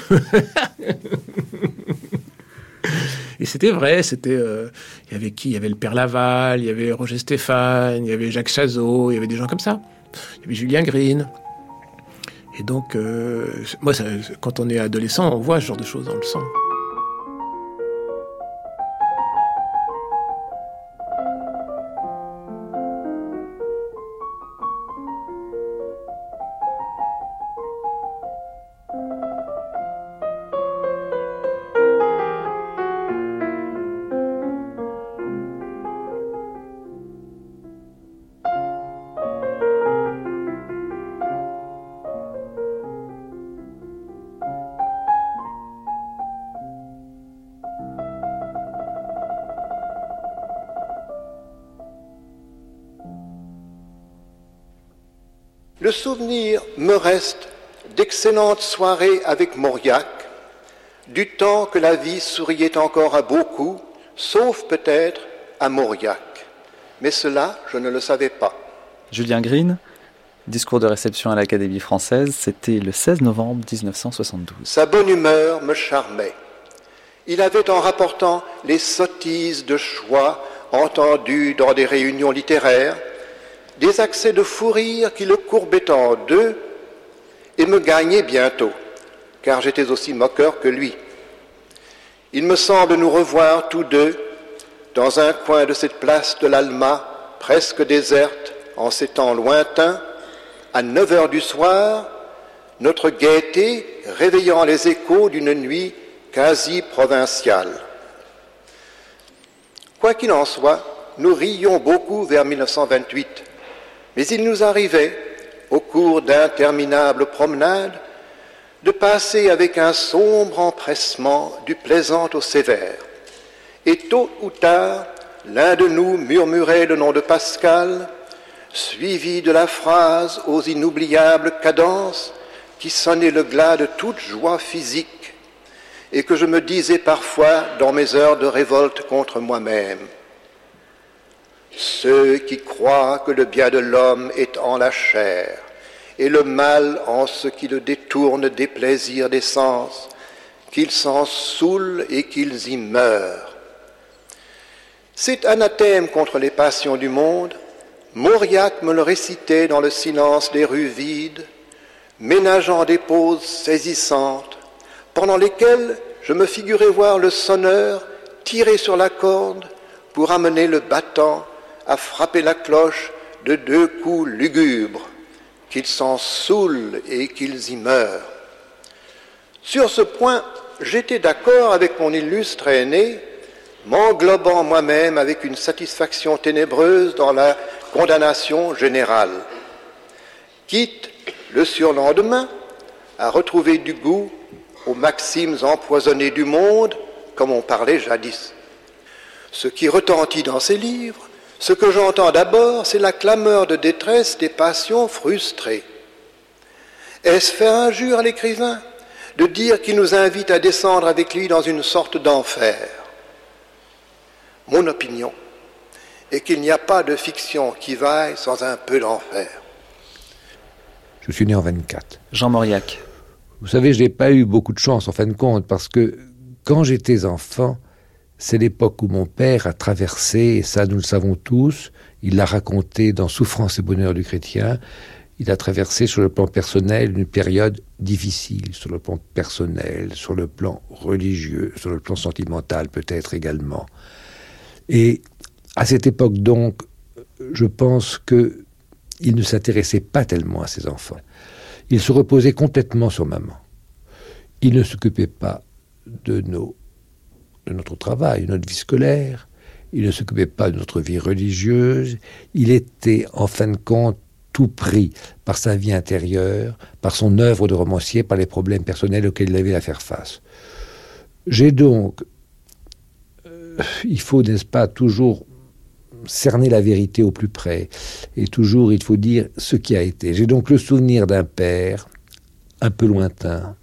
[SPEAKER 6] [laughs] Et c'était vrai, c'était. Euh, il y avait qui? Il y avait le père Laval, il y avait Roger Stéphane, il y avait Jacques Chazot, il y avait des gens comme ça. Il y avait Julien Green. Et donc, euh, moi, quand on est adolescent, on voit ce genre de choses, on le sent.
[SPEAKER 16] Souvenir me reste d'excellentes soirées avec Mauriac, du temps que la vie souriait encore à beaucoup, sauf peut-être à Mauriac. Mais cela, je ne le savais pas.
[SPEAKER 1] Julien Green Discours de réception à l'Académie française, c'était le 16 novembre 1972.
[SPEAKER 16] Sa bonne humeur me charmait. Il avait, en rapportant les sottises de choix entendues dans des réunions littéraires, des accès de fou rire qui le courbaient en deux et me gagnaient bientôt, car j'étais aussi moqueur que lui. Il me semble nous revoir tous deux dans un coin de cette place de l'Alma, presque déserte en ces temps lointains, à 9 heures du soir, notre gaieté réveillant les échos d'une nuit quasi provinciale. Quoi qu'il en soit, nous rions beaucoup vers 1928, mais il nous arrivait, au cours d'interminables promenades, de passer avec un sombre empressement du plaisant au sévère. Et tôt ou tard, l'un de nous murmurait le nom de Pascal, suivi de la phrase aux inoubliables cadences qui sonnait le glas de toute joie physique et que je me disais parfois dans mes heures de révolte contre moi-même. Ceux qui croient que le bien de l'homme est en la chair et le mal en ce qui le détourne des plaisirs des sens, qu'ils s'en saoulent et qu'ils y meurent. Cet anathème contre les passions du monde Mauriac me le récitait dans le silence des rues vides, ménageant des pauses saisissantes, pendant lesquelles je me figurais voir le sonneur tirer sur la corde pour amener le battant à frapper la cloche de deux coups lugubres, qu'ils s'en saoulent et qu'ils y meurent. Sur ce point, j'étais d'accord avec mon illustre aîné, m'englobant moi-même avec une satisfaction ténébreuse dans la condamnation générale, quitte le surlendemain à retrouver du goût aux maximes empoisonnées du monde, comme on parlait jadis. Ce qui retentit dans ces livres, ce que j'entends d'abord, c'est la clameur de détresse des passions frustrées. Est-ce faire injure à l'écrivain de dire qu'il nous invite à descendre avec lui dans une sorte d'enfer? Mon opinion et qu'il n'y a pas de fiction qui vaille sans un peu d'enfer.
[SPEAKER 9] Je suis né en 24.
[SPEAKER 1] Jean Mauriac.
[SPEAKER 9] Vous savez, je n'ai pas eu beaucoup de chance en fin de compte, parce que quand j'étais enfant, c'est l'époque où mon père a traversé, et ça nous le savons tous, il l'a raconté dans Souffrance et bonheur du chrétien, il a traversé sur le plan personnel une période difficile, sur le plan personnel, sur le plan religieux, sur le plan sentimental peut-être également. Et à cette époque, donc, je pense qu'il ne s'intéressait pas tellement à ses enfants. Il se reposait complètement sur maman. Il ne s'occupait pas de, nos, de notre travail, de notre vie scolaire. Il ne s'occupait pas de notre vie religieuse. Il était, en fin de compte, tout pris par sa vie intérieure, par son œuvre de romancier, par les problèmes personnels auxquels il avait à faire face. J'ai donc, euh, il faut, n'est-ce pas, toujours cerner la vérité au plus près. Et toujours, il faut dire ce qui a été. J'ai donc le souvenir d'un père, un peu lointain,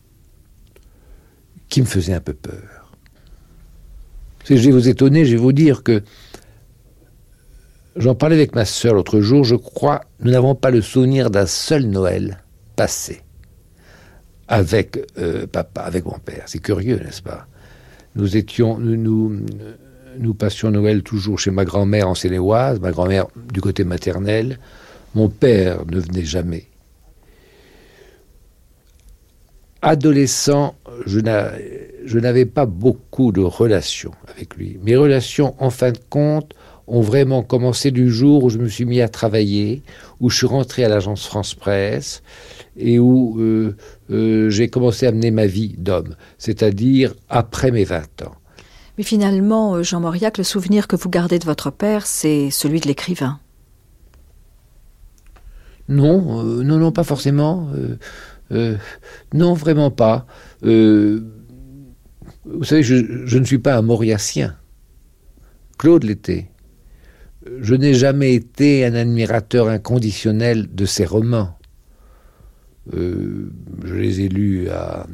[SPEAKER 9] qui me faisait un peu peur. Je vais vous étonner, je vais vous dire que j'en parlais avec ma sœur l'autre jour, je crois, nous n'avons pas le souvenir d'un seul Noël passé avec euh, papa, avec mon père. C'est curieux, n'est-ce pas? Nous étions, nous, passions Noël toujours chez ma grand-mère en Sénéoise, ma grand-mère du côté maternel. Mon père ne venait jamais. Adolescent, je n'avais pas beaucoup de relations avec lui. Mes relations, en fin de compte, ont vraiment commencé du jour où je me suis mis à travailler, où je suis rentré à l'agence France Presse et où euh, euh, j'ai commencé à mener ma vie d'homme, c'est-à-dire après mes 20 ans.
[SPEAKER 17] Mais finalement, euh, Jean Mauriac, le souvenir que vous gardez de votre père, c'est celui de l'écrivain?
[SPEAKER 9] Non, euh, non, non, pas forcément. Euh, non, vraiment pas. vous savez, je, ne suis pas un mauriacien. Claude l'était. Je n'ai jamais été un admirateur inconditionnel de ses romans. je les ai lus à,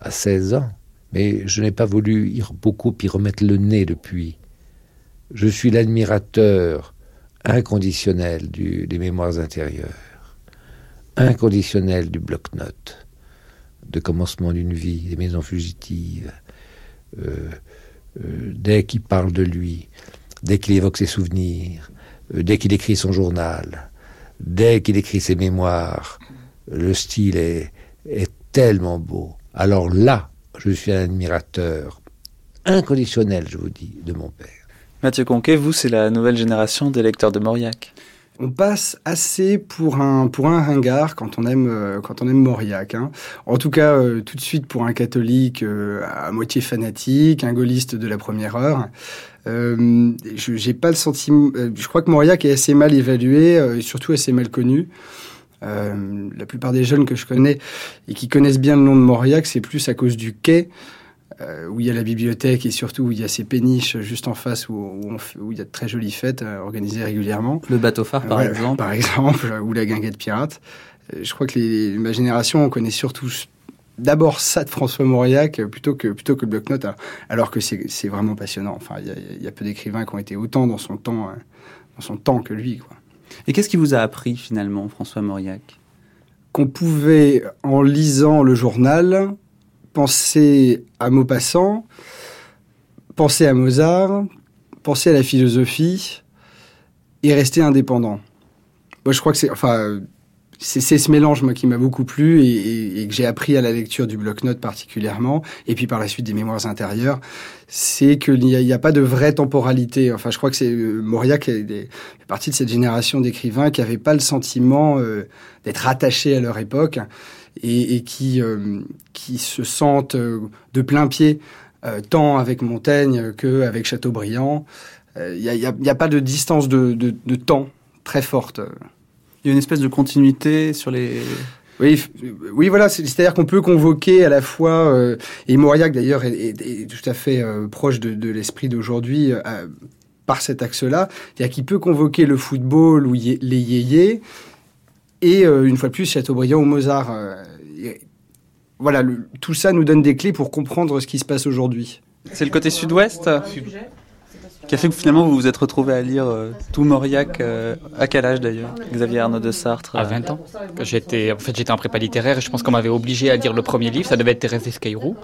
[SPEAKER 9] à 16 ans mais je n'ai pas voulu y beaucoup y remettre le nez depuis. Je suis l'admirateur inconditionnel des mémoires intérieures. Inconditionnel du bloc-notes, de commencement d'une vie, des maisons fugitives, euh, euh, dès qu'il parle de lui, dès qu'il évoque ses souvenirs, euh, dès qu'il écrit son journal, dès qu'il écrit ses mémoires, le style est, est tellement beau. Alors là, je suis un admirateur inconditionnel, je vous dis, de mon père.
[SPEAKER 1] Mathieu Conquet, vous, c'est la nouvelle génération des lecteurs de Mauriac.
[SPEAKER 18] On passe assez pour un pour un ringard quand on aime euh, quand on aime Mauriac. Hein. En tout cas, euh, tout de suite pour un catholique euh, à moitié fanatique, un gaulliste de la première heure. Euh, je pas le sentiment. je crois que Mauriac est assez mal évalué, et surtout assez mal connu. la plupart des jeunes que je connais et qui connaissent bien le nom de Mauriac, c'est plus à cause du quai. Euh, où il y a la bibliothèque et surtout où il y a ces péniches juste en face où, où, où il y a de très jolies fêtes euh, organisées régulièrement.
[SPEAKER 1] Le bateau [laughs] phare, par exemple.
[SPEAKER 18] Par exemple, ou la guinguette pirate. Euh, je crois que les, ma génération, on connaît surtout d'abord ça de François Mauriac plutôt que, plutôt que le bloc-notes, alors que c'est vraiment passionnant. Enfin, il y a, il y a peu d'écrivains qui ont été autant dans son temps, dans son temps que lui. Quoi.
[SPEAKER 1] Et qu'est-ce qui vous a appris finalement, François Mauriac?
[SPEAKER 18] Qu'on pouvait, en lisant le journal, penser à Maupassant, penser à Mozart, penser à la philosophie. Et rester indépendant. Moi, je crois que c'est, enfin, c'est ce mélange moi qui m'a beaucoup plu et, que j'ai appris à la lecture du bloc-notes particulièrement et puis par la suite des mémoires intérieures, c'est qu'il n'y a, a, pas de vraie temporalité. Enfin, je crois que c'est euh, Mauriac est, est, partie de cette génération d'écrivains qui n'avaient pas le sentiment euh, d'être attachés à leur époque et, et qui, euh, qui se sentent euh, de plein pied euh, tant avec Montaigne qu'avec Chateaubriand. Il n'y a, a, a, pas de distance de, de, de, temps très forte.
[SPEAKER 1] Il y a une espèce de continuité sur les...
[SPEAKER 18] Oui, oui, voilà. C'est-à-dire qu'on peut convoquer à la fois, euh, et Mauriac d'ailleurs est, est, est, tout à fait euh, proche de, de l'esprit d'aujourd'hui euh, par cet axe-là. C'est-à-dire qu'il peut convoquer le football ou les yéyés, et euh, une fois de plus Chateaubriand ou Mozart. Euh, voilà, le, tout ça nous donne des clés pour comprendre ce qui se passe aujourd'hui.
[SPEAKER 1] C'est le côté sud-ouest qui a fait que finalement vous vous êtes retrouvé à lire euh, tout Mauriac euh, à quel âge d'ailleurs Xavier Arnaud de Sartre
[SPEAKER 19] À 20 ans. J'étais en fait j'étais en prépa littéraire et je pense qu'on m'avait obligé à lire le premier livre, ça devait être Thérèse Escaïrou.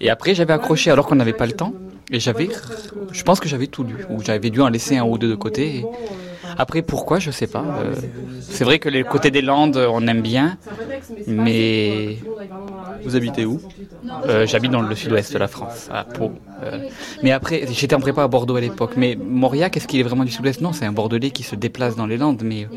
[SPEAKER 19] Et après j'avais accroché alors qu'on n'avait pas le temps et j'avais je pense que j'avais tout lu ou j'avais dû en laisser un ou deux de côté. Et... Après pourquoi je sais pas. Euh, c'est vrai que les côtés des Landes on aime bien mais
[SPEAKER 1] vous habitez où?
[SPEAKER 19] Euh, J'habite dans le sud-ouest de la France, à Pau. Euh, mais après, j'étais en prépa à Bordeaux à l'époque. Mais Mauriac, est-ce qu'il est vraiment du sud-ouest? Non, c'est un Bordelais qui se déplace dans les Landes, mais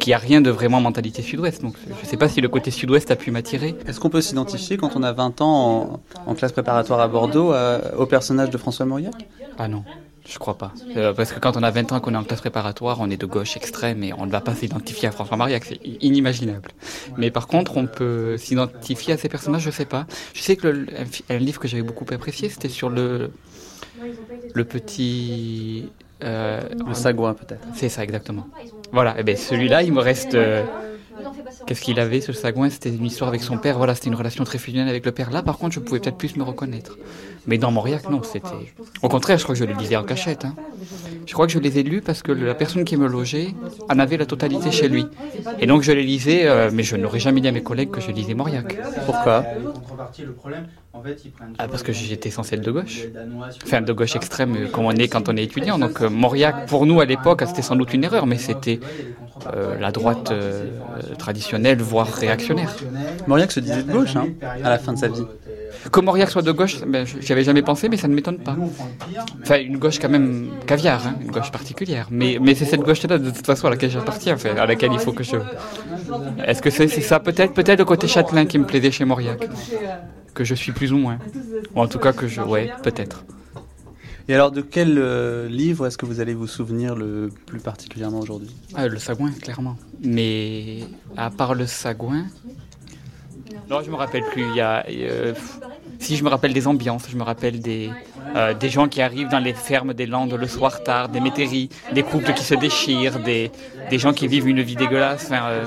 [SPEAKER 19] qui a rien de vraiment mentalité sud-ouest. Donc je ne sais pas si le côté sud-ouest a pu m'attirer.
[SPEAKER 1] Est-ce qu'on peut s'identifier quand on a 20 ans en, en classe préparatoire à Bordeaux au personnage de François Mauriac?
[SPEAKER 19] Ah non. Je crois pas. Euh, parce que quand on a 20 ans qu'on est en classe préparatoire, on est de gauche extrême et on ne va pas s'identifier à François Mauriac, c'est inimaginable. Mais par contre, on peut s'identifier à ces personnages, je sais pas. Je sais que le, un, livre que j'avais beaucoup apprécié, c'était sur le le petit
[SPEAKER 1] euh, le sagouin peut-être.
[SPEAKER 19] C'est ça exactement. Voilà, et ben celui-là, il me reste euh, Qu'est-ce qu'il avait, ce sagouin? C'était une histoire avec son père. Voilà, c'était une relation très fusionnelle avec le père. Là, par contre, je pouvais peut-être plus me reconnaître. Mais dans Mauriac, non, c'était. Au contraire, je crois que je les lisais en cachette. Hein. Je crois que je les ai lus parce que la personne qui me logeait en avait la totalité chez lui. Et donc, je les lisais, euh, mais je n'aurais jamais dit à mes collègues que je lisais Mauriac.
[SPEAKER 1] Pourquoi?
[SPEAKER 19] Ah, parce que j'étais censé être de gauche. Enfin, de gauche extrême, comme on est quand on est étudiant. Donc, euh, Mauriac, pour nous, à l'époque, c'était sans doute une erreur, mais c'était euh, la droite euh, traditionnelle, voire réactionnaire.
[SPEAKER 1] Mauriac se disait de gauche, hein, à la fin de sa vie.
[SPEAKER 19] Que Mauriac soit de gauche, ben, j'y avais jamais pensé, mais ça ne m'étonne pas. Enfin, une gauche quand même caviar, hein, une gauche particulière. Mais, mais c'est cette gauche-là, de toute façon, à laquelle j'appartiens, enfin, à laquelle il faut que je... Est-ce que c'est ça Peut-être peut-être le côté châtelain qui me plaisait chez Mauriac. Que je suis plus ou moins. Ou en tout cas que je... Ouais, peut-être.
[SPEAKER 1] Et alors, de quel euh, livre est-ce que vous allez vous souvenir le plus particulièrement aujourd'hui?
[SPEAKER 19] Ah, Le Sagouin, clairement. Mais à part le Sagouin... Non, je me rappelle plus. Il y a... Euh, si je me rappelle des ambiances, je me rappelle des, euh, des gens qui arrivent dans les fermes des Landes le soir tard, des métairies, des couples qui se déchirent, des, des gens qui vivent une vie dégueulasse, enfin,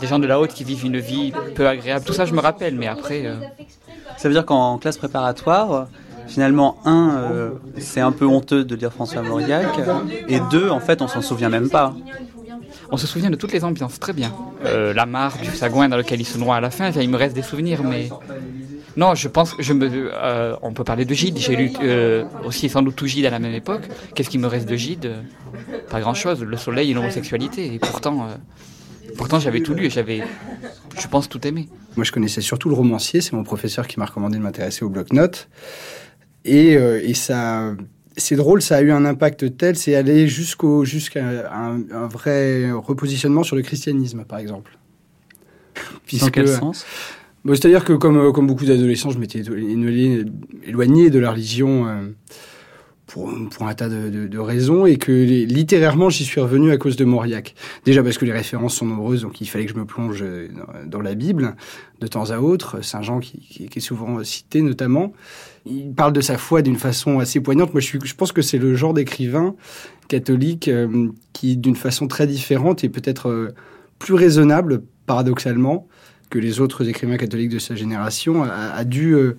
[SPEAKER 19] des gens de la haute qui vivent une vie peu agréable. Tout ça, je me rappelle, mais après.
[SPEAKER 1] Ça veut dire qu'en classe préparatoire, finalement, un, euh, c'est un peu honteux de lire François Mauriac, et deux, en fait, on s'en souvient même pas.
[SPEAKER 19] on se souvient de toutes les ambiances, très bien. Euh, la mare du sagouin dans lequel il se noie à la fin, il me reste des souvenirs, mais non, je pense je euh, on peut parler de Gide. J'ai lu aussi sans doute tout Gide à la même époque. Qu'est-ce qui me reste de Gide? Pas grand-chose. Le soleil et l'homosexualité. Et pourtant, pourtant j'avais tout lu et j'avais, je pense, tout aimé.
[SPEAKER 18] Moi, je connaissais surtout le romancier. C'est mon professeur qui m'a recommandé de m'intéresser au bloc-notes. Et, et ça, c'est drôle, ça a eu un impact tel, c'est aller jusqu'au jusqu'à un, un, vrai repositionnement sur le christianisme, par exemple.
[SPEAKER 1] Puisque, Dans quel sens?
[SPEAKER 18] C'est-à-dire que comme, comme beaucoup d'adolescents, je m'étais éloigné de la religion euh, pour, un tas de, raisons et que littérairement j'y suis revenu à cause de Mauriac. Déjà parce que les références sont nombreuses, donc il fallait que je me plonge dans, dans la Bible de temps à autre, Saint Jean qui, est souvent cité notamment il parle de sa foi d'une façon assez poignante. Moi, je, pense que c'est le genre d'écrivain catholique euh, qui, d'une façon très différente, est peut-être euh, plus raisonnable, paradoxalement, que les autres écrivains catholiques de sa génération, a, dû euh,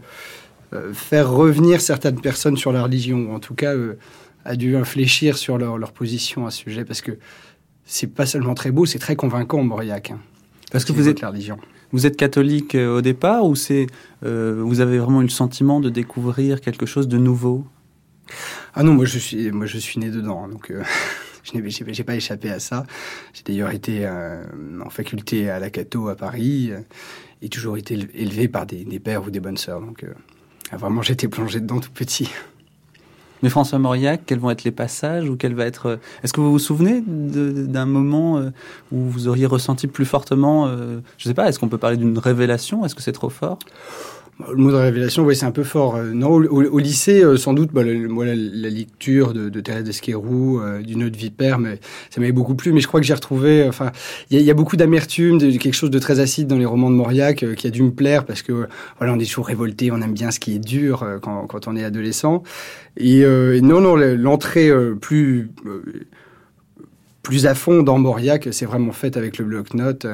[SPEAKER 18] faire revenir certaines personnes sur la religion, ou en tout cas a dû infléchir sur leur, leur, position à ce sujet, parce que c'est pas seulement très beau, c'est très convaincant, Mauriac. Hein,
[SPEAKER 1] parce que vous êtes
[SPEAKER 18] la religion.
[SPEAKER 1] Vous êtes catholique euh, au départ ou c'est euh, vous avez vraiment eu le sentiment de découvrir quelque chose de nouveau?
[SPEAKER 18] Ah non, moi je suis moi je suis né dedans, donc euh, [laughs] je n'ai pas échappé à ça. J'ai d'ailleurs été euh, en faculté à la Cato à Paris euh, et toujours été élevé par des, des, pères ou des bonnes sœurs, donc vraiment j'étais plongé dedans tout petit.
[SPEAKER 1] Mais François Mauriac, quels vont être les passages ou quel va être euh, Est-ce que vous vous souvenez d'un moment euh, où vous auriez ressenti plus fortement euh, Je ne sais pas. Est-ce qu'on peut parler d'une révélation? Est-ce que c'est trop fort?
[SPEAKER 18] Le mot de révélation, oui, c'est un peu fort. Euh, non, au, lycée, euh, sans doute, bah, le, moi, la, la, lecture de, de Thérèse d'Esquerou, euh, du Nœud Vipère, mais ça m'avait beaucoup plu. Mais je crois que j'ai retrouvé, enfin, il y, y, a beaucoup d'amertume, quelque chose de très acide dans les romans de Mauriac euh, qui a dû me plaire parce que, voilà, on est toujours révolté, on aime bien ce qui est dur quand, quand on est adolescent. Et, et non, non, l'entrée plus plus à fond dans Mauriac, c'est vraiment faite avec le bloc-notes.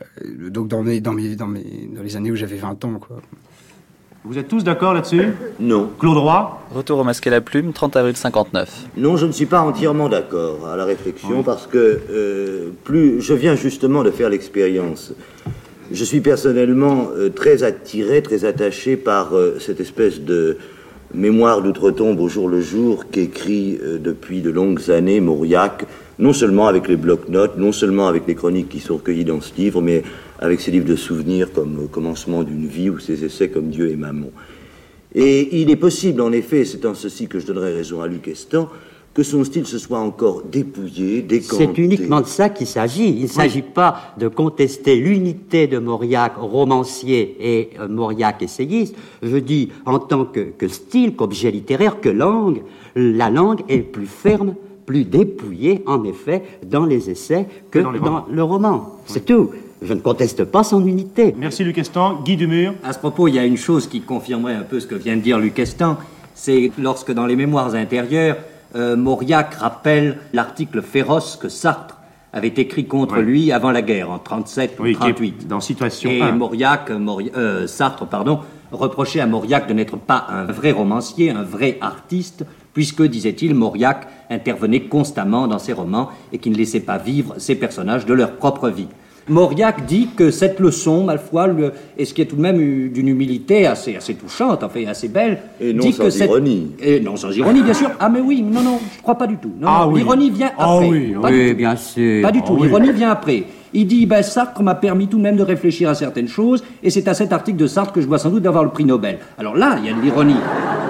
[SPEAKER 18] Euh, donc dans, mes, dans, mes, dans, mes, dans les années où j'avais 20 ans. Quoi.
[SPEAKER 20] Vous êtes tous d'accord là-dessus?
[SPEAKER 8] Non.
[SPEAKER 20] Claude Roy?
[SPEAKER 1] Retour au masque et la plume, 30 avril 59.
[SPEAKER 8] Non, je ne suis pas entièrement d'accord à la réflexion oui. parce que euh, plus je viens justement de faire l'expérience. Je suis personnellement euh, très attiré, très attaché par euh, cette espèce de mémoire d'outre-tombe au jour le jour qu'écrit euh, depuis de longues années Mauriac non seulement avec les blocs-notes, non seulement avec les chroniques qui sont recueillies dans ce livre, mais avec ses livres de souvenirs comme Au commencement d'une vie ou ses essais comme Dieu et Maman. Et il est possible, en effet, c'est en ceci que je donnerai raison à Luc Estan, que son style se soit encore dépouillé, décanté.
[SPEAKER 21] C'est uniquement de ça qu'il s'agit. Il ne s'agit oui. pas de contester l'unité de Mauriac, romancier, et euh, Mauriac, essayiste. Je dis, en tant que, que style, qu'objet littéraire, que langue, la langue est plus ferme, plus dépouillée, en effet, dans les essais que, que dans, dans le roman. Oui. C'est tout. Je ne conteste pas son unité.
[SPEAKER 20] Merci Luc Estan. Guy Dumur.
[SPEAKER 5] À ce propos, il y a une chose qui confirmerait un peu ce que vient de dire Luc Estan. C'est lorsque dans les mémoires intérieures, euh, Mauriac rappelle l'article féroce que Sartre avait écrit contre lui avant la guerre, en 37
[SPEAKER 20] oui,
[SPEAKER 5] ou 38.
[SPEAKER 20] Dans Situation
[SPEAKER 5] Et
[SPEAKER 20] 1.
[SPEAKER 5] Mauriac, Mauri euh, Sartre, pardon, reprochait à Mauriac de n'être pas un vrai romancier, un vrai artiste, puisque, disait-il, Mauriac intervenait constamment dans ses romans et qui ne laissait pas vivre ses personnages de leur propre vie. Mauriac dit que cette leçon, ma foi, le, et ce qui est tout de même d'une humilité assez, assez touchante, en fait, assez belle.
[SPEAKER 8] Et non
[SPEAKER 5] dit
[SPEAKER 8] sans
[SPEAKER 5] que cette...
[SPEAKER 8] ironie.
[SPEAKER 5] Et non sans ironie, bien sûr. Ah, mais oui, non, non, je crois pas du tout. Non,
[SPEAKER 20] ah,
[SPEAKER 5] non,
[SPEAKER 20] oui.
[SPEAKER 5] L'ironie vient
[SPEAKER 20] ah,
[SPEAKER 5] après.
[SPEAKER 20] Oui,
[SPEAKER 5] pas
[SPEAKER 21] oui
[SPEAKER 5] du
[SPEAKER 21] bien sûr.
[SPEAKER 5] Pas du
[SPEAKER 20] ah,
[SPEAKER 5] tout. L'ironie oui. vient après. Il dit, ben, Sartre m'a permis tout de même de réfléchir à certaines choses, et c'est à cet article de Sartre que je dois sans doute avoir le prix Nobel. Alors là, il y a de l'ironie.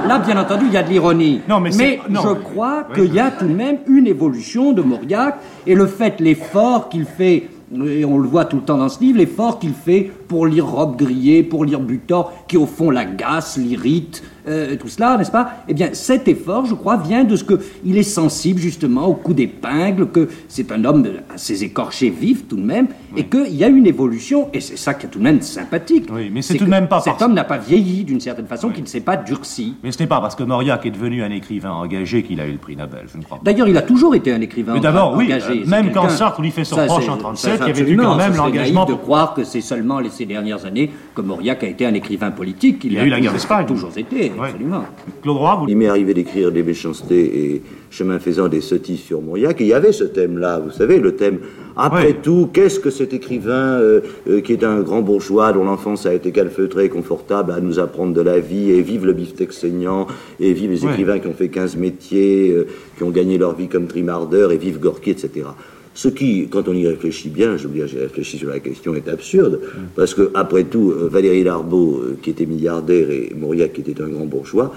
[SPEAKER 5] Là, bien entendu, il y a de l'ironie.
[SPEAKER 20] Non, mais,
[SPEAKER 5] mais
[SPEAKER 20] non.
[SPEAKER 5] je crois oui. qu'il y a tout de même une évolution de Mauriac, et le fait, l'effort qu'il fait et on le voit tout le temps dans ce livre, l'effort qu'il fait pour lire Robe grillée, pour lire Butor, qui au fond l'agace, l'irrite, euh, tout cela, n'est-ce pas? Eh bien, cet effort, je crois, vient de ce qu'il est sensible justement au coup d'épingle, que c'est un homme assez écorché vif tout de même, oui. et qu'il y a une évolution, et c'est ça qui est tout de même sympathique.
[SPEAKER 20] Oui, mais c'est tout de même pas
[SPEAKER 5] Cet
[SPEAKER 20] parce...
[SPEAKER 5] homme n'a pas vieilli d'une certaine façon, oui. qu'il ne s'est pas durci.
[SPEAKER 20] Mais ce n'est pas parce que Mauriac est devenu un écrivain engagé qu'il a eu le prix Nobel, je ne crois pas.
[SPEAKER 5] D'ailleurs, il a toujours été un écrivain
[SPEAKER 20] mais d'abord, oui,
[SPEAKER 5] engagé.
[SPEAKER 20] Euh, même quand Sartre lui fait son reproche en 37,
[SPEAKER 22] qu'il y avait eu quand même l'engagement
[SPEAKER 23] de croire que c'est seulement les- ces dernières années que Mauriac a été un écrivain politique.
[SPEAKER 22] Il y a eu la guerre d'Espagne.
[SPEAKER 23] toujours été, absolument.
[SPEAKER 22] Claude Roy, vous...
[SPEAKER 8] Il m'est arrivé d'écrire des méchancetés et chemin faisant des sottises sur Mauriac. Et il y avait ce thème-là, vous savez, le thème après tout, qu'est-ce que cet écrivain euh, euh, qui est un grand bourgeois dont l'enfance a été calfeutrée et confortable à nous apprendre de la vie et vive le beefsteak saignant et vive les
[SPEAKER 22] Ouais.
[SPEAKER 8] écrivains qui ont fait 15 métiers, euh, qui ont gagné leur vie comme trimardeurs et vive Gorky, etc. Ce qui, quand on y réfléchit bien, je veux j'ai réfléchi sur la question, est absurde, parce que, après tout, euh, Valérie Larbeau, qui était milliardaire, et Mauriac, qui était un grand bourgeois,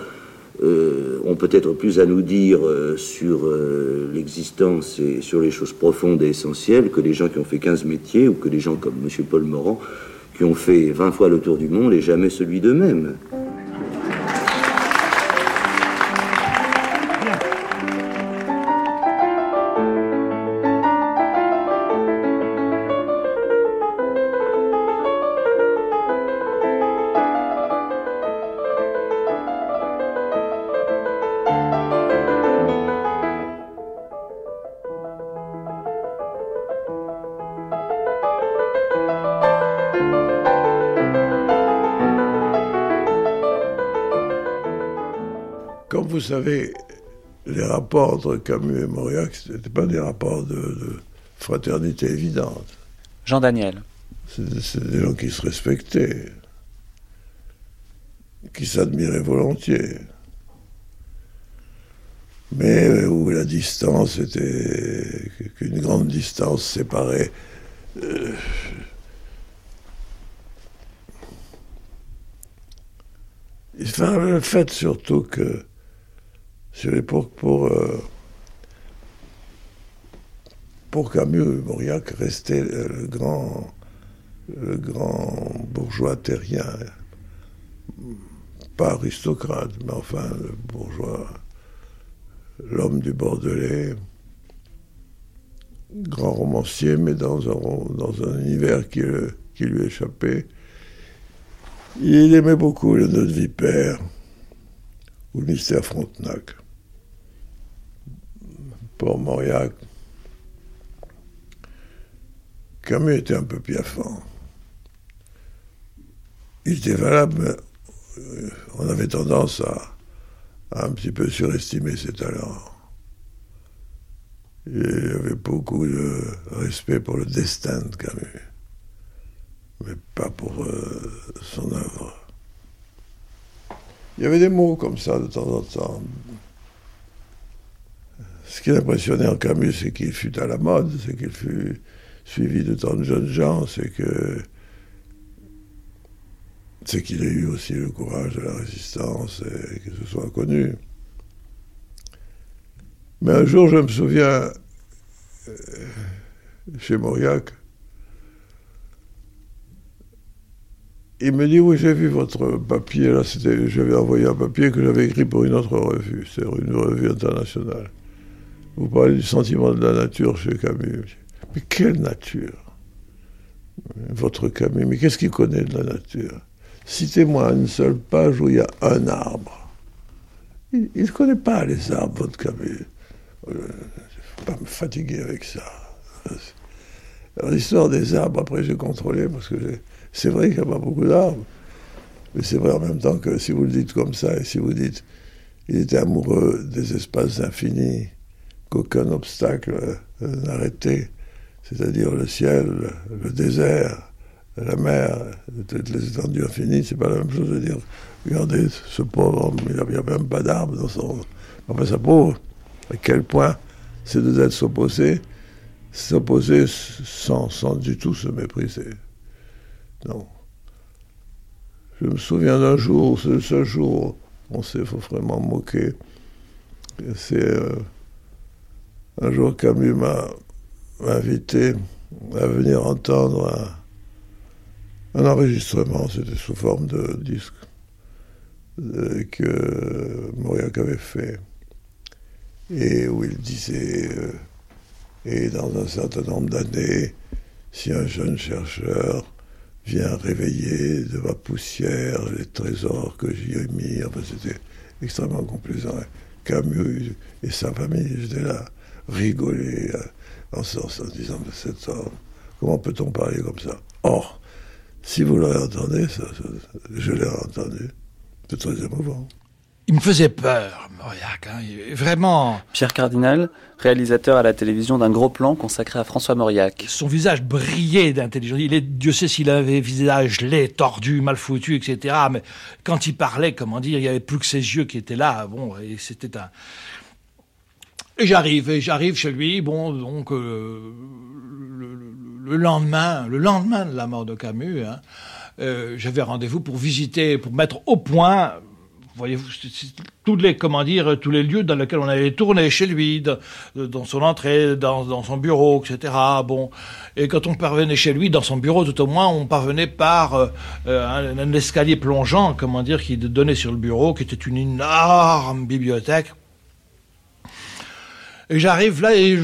[SPEAKER 8] euh, ont peut-être plus à nous dire euh, sur l'existence et sur les choses profondes et essentielles que les gens qui ont fait 15 métiers ou que les gens comme M. Paul Morand qui ont fait 20 fois le tour du monde et jamais celui d'eux-mêmes.
[SPEAKER 24] Vous savez, les rapports entre Camus et Mauriac, ce n'étaient pas des rapports de, de fraternité évidente.
[SPEAKER 1] Jean Daniel.
[SPEAKER 24] C'est des gens qui se respectaient, qui s'admiraient volontiers. Mais euh, où la distance était. qu'une grande distance séparait. euh, Enfin, le fait surtout que sur l'époque pour euh, pour Camus, Mauriac restait le le grand le grand bourgeois terrien, pas aristocrate, mais enfin le bourgeois, l'homme du Bordelais, grand romancier, mais dans un, dans un univers qui, qui lui échappait. Il aimait beaucoup le nœud de vipère ou le mystère Frontenac. Pour Mauriac, Camus était un peu piaffant. Il était valable, mais euh, on avait tendance à, un petit peu surestimer ses talents. Il y avait beaucoup de respect pour le destin de Camus, mais pas pour euh, son œuvre. Il y avait des mots comme ça de temps en temps. Ce qui impressionnait en Camus, c'est qu'il fut à la mode, c'est qu'il fut suivi de tant de jeunes gens, c'est que c'est qu'il ait eu aussi le courage de la résistance et que ce soit connu. Mais un jour, je me souviens, euh, chez Mauriac, il me dit, oui, j'ai vu votre papier, là, j'avais envoyé un papier que j'avais écrit pour une autre revue, c'est une revue internationale. Vous parlez du sentiment de la nature chez Camus. Mais quelle nature? Votre Camus, mais qu'est-ce qu'il connaît de la nature? Citez-moi une seule page où il y a un arbre. Il ne connaît pas les arbres, votre Camus. Il ne faut pas me fatiguer avec ça. L'histoire des arbres, après j'ai contrôlé, parce que c'est vrai qu'il n'y a pas beaucoup d'arbres. Mais c'est vrai en même temps que si vous le dites comme ça, et si vous dites il était amoureux des espaces infinis, qu'aucun obstacle euh, n'arrêtait, c'est-à-dire le ciel, le, désert, la mer, toutes les étendues infinies, c'est pas la même chose de dire regardez ce pauvre homme, il n'y a, même pas d'arbre dans son. Enfin, sa pauvre, à quel point ces deux êtres s'opposaient, sans, du tout se mépriser. Non. Je me souviens d'un jour, c'est le seul jour on s'est vraiment moqué. C'est euh, un jour Camus m'a invité à venir entendre un, un enregistrement, c'était sous forme de disque, euh, que Mauriac avait fait, et où il disait, euh, et dans un certain nombre d'années, si un jeune chercheur vient réveiller de ma poussière les trésors que j'y ai mis, enfin c'était extrêmement complaisant. Camus et sa famille, j'étais là, rigoler en, en, en disant, mais cet homme, Comment peut-on parler comme ça? Or, si vous le réentendez, ça, ça- je l'ai entendu, c'est très émouvant.
[SPEAKER 20] Il me faisait peur, Mauriac. hein. Vraiment,
[SPEAKER 1] Pierre Cardinal, réalisateur à la télévision d'un gros plan consacré à François Mauriac.
[SPEAKER 20] son visage brillait d'intelligence. Il est, Dieu sait s'il avait un visage laid, tordu, mal foutu, etc. Mais quand il parlait, comment dire, il n'y avait plus que ses yeux qui étaient là. Bon, et c'était un. Et j'arrive, et j'arrive chez lui. Bon, donc euh, le, le- le lendemain, le lendemain de la mort de Camus, hein, euh, j'avais rendez-vous pour visiter, pour mettre au point. Voyez-vous, tous les, comment dire, tous les lieux dans lesquels on allait tourner chez lui, dans, dans son entrée, dans, dans son bureau, etc. Bon, et quand on parvenait chez lui, dans son bureau, tout au moins, on parvenait par euh, euh, un, un escalier plongeant, comment dire, qui donnait sur le bureau, qui était une énorme bibliothèque. Et j'arrive là et je-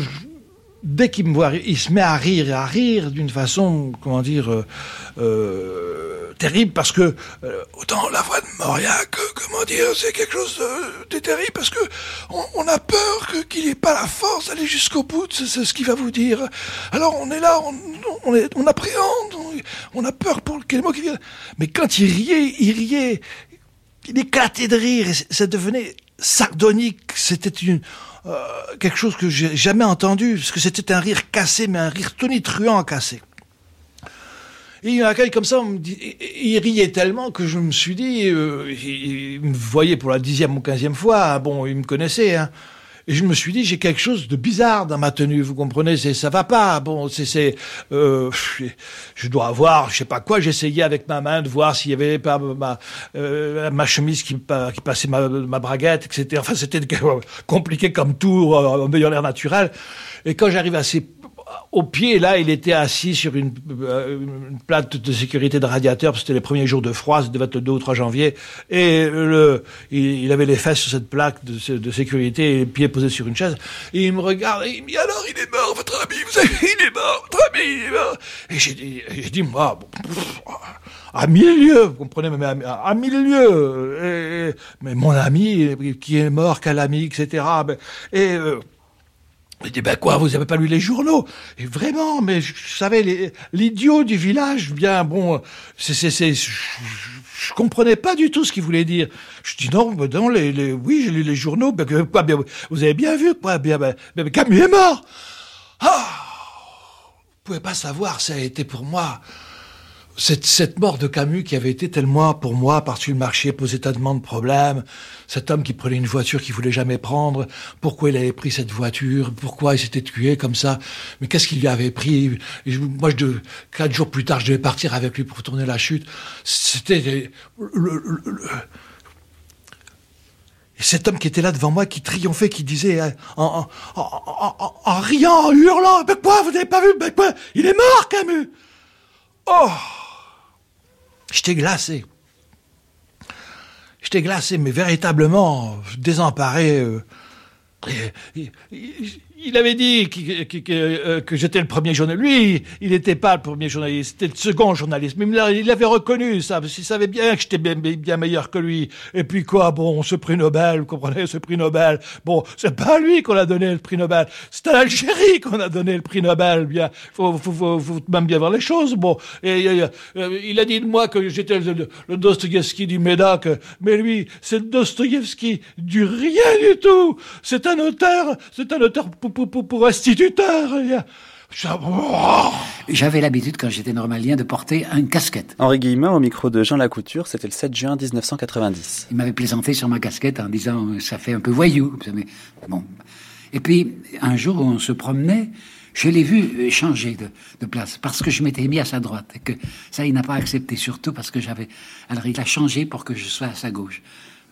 [SPEAKER 20] dès qu'il me voit, il se met à rire, et à rire d'une façon, comment dire, euh, euh, terrible, parce que euh, autant la voix de Mauriac, euh, comment dire, c'est quelque chose de, terrible, parce que on, on a peur que- qu'il n'ait pas la force d'aller jusqu'au bout, c'est ce qu'il va vous dire. Alors on est là, on, on, est, on appréhende, on, on a peur pour quel mot qui vient. Mais quand il riait, il riait, il éclatait de rire, et ça devenait sardonique, c'était une quelque chose que j'ai jamais entendu, parce que c'était un rire cassé, mais un rire tonitruant cassé. Et il m'accueille comme ça, on me dit, il riait tellement que je me suis dit, euh, il, il me voyait pour la dixième ou quinzième fois, hein, bon, il me connaissait, hein, et je me suis dit, j'ai quelque chose de bizarre dans ma tenue, vous comprenez, c'est ça va pas, bon, c'est, euh, je dois avoir, je sais pas quoi, j'essayais avec ma main de voir s'il y avait pas ma, euh, ma chemise qui, qui passait ma, ma braguette, etc. Enfin, c'était [laughs] compliqué comme tout, en meilleur l'air naturel. Et quand j'arrive à ses au pied, là, il était assis sur une, euh, une plate de sécurité de radiateur, parce que c'était les premiers jours de froid, être le 2 ou 3 janvier, et le, il, avait les fesses sur cette plaque de, sé- de sécurité, et les pieds posés sur une chaise, et il me regarde, et il me dit, alors, il est mort, votre ami, vous savez, il est mort, votre ami, il est mort. Et j'ai dit, j'ai dit, moi, bon, à mille lieues, vous comprenez, mais à, à- mille lieues, et- mais mon ami, qui est mort, quel ami, etc. Et, euh, il dit, ben quoi, vous avez pas lu les journaux? Et vraiment, mais je, savais, l'idiot du village, bien, bon, c'est, je, je- comprenais pas du tout ce qu'il voulait dire. Je dis, non, ben non, les, les, oui, j'ai lu les journaux, ben, quoi, bien, vous avez bien vu, quoi, bien, ben, ben, Camus est mort. Ah! Vous pouvez pas savoir, ça a été pour moi, cette, cette mort de Camus qui avait été tellement pour moi par-dessus le marché posait tellement de problèmes. Cet homme qui prenait une voiture qu'il voulait jamais prendre, pourquoi il avait pris cette voiture, pourquoi il s'était tué comme ça, mais qu'est-ce qu'il lui avait pris? Je- Moi, je quatre jours plus tard, je devais partir avec lui pour tourner la chute. C'était cet homme qui était là devant moi, qui triomphait, qui disait en, en, en, en- en- en riant, en hurlant, mais quoi, vous n'avez pas vu, mais quoi, il est mort, Camus! Oh J'étais glacé. J'étais glacé, mais véritablement désemparé. euh, il avait dit qu'il- qu'il- que, euh, que j'étais le premier journaliste. Lui, il n'était pas le premier journaliste, c'était le second journaliste. Mais il l'a- il avait reconnu ça, parce qu'il savait bien que j'étais bien, bien meilleur que lui. Et puis quoi, bon, ce prix Nobel, vous comprenez, ce prix Nobel. Bon, c'est pas à lui qu'on a donné le prix Nobel, c'est à l'Algérie qu'on a donné le prix Nobel. Bien, faut, faut, faut, faut même bien voir les choses. Bon, et, euh, il a dit de moi que j'étais le, le, du Médoc, mais lui, c'est le du rien du tout. C'est un auteur, c'est un auteur pour, pour, pour instituteur. Oh.
[SPEAKER 25] J'avais l'habitude, quand j'étais normalien, de porter une casquette.
[SPEAKER 1] Henri Guillemin, au micro de Jean Lacouture, c'était le 7 juin 1990.
[SPEAKER 25] Il m'avait plaisanté sur ma casquette en disant euh, ça fait un peu voyou. Mais bon. Et puis un jour où on se promenait, je l'ai vu changer de, de place parce que je m'étais mis à sa droite et que ça il n'a pas accepté surtout parce que j'avais alors il a changé pour que je sois à sa gauche.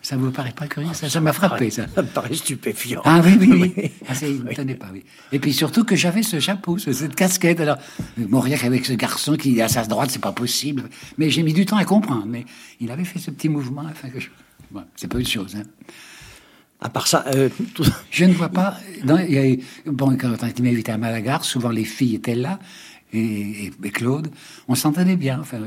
[SPEAKER 25] Ça vous paraît pas curieux ça Ça m'a frappé ça.
[SPEAKER 23] Ça me paraît stupéfiant.
[SPEAKER 25] Ah oui, oui, oui. Ah, ça, il ne me tenait pas, oui. Et puis surtout que j'avais ce chapeau, ce- cette casquette. Alors, euh, Mauriac avec ce garçon qui est à sa droite, c'est pas possible. Mais j'ai mis du temps à comprendre. Mais il avait fait ce petit mouvement. Enfin, que je... bon, c'est pas une chose. Hein.
[SPEAKER 23] À part ça, euh, tout-
[SPEAKER 25] Je ne vois pas. non, il y a eu- bon, quand on était invité à Malagar, souvent les filles étaient là. Et, et Claude, on s'entendait bien. Enfin,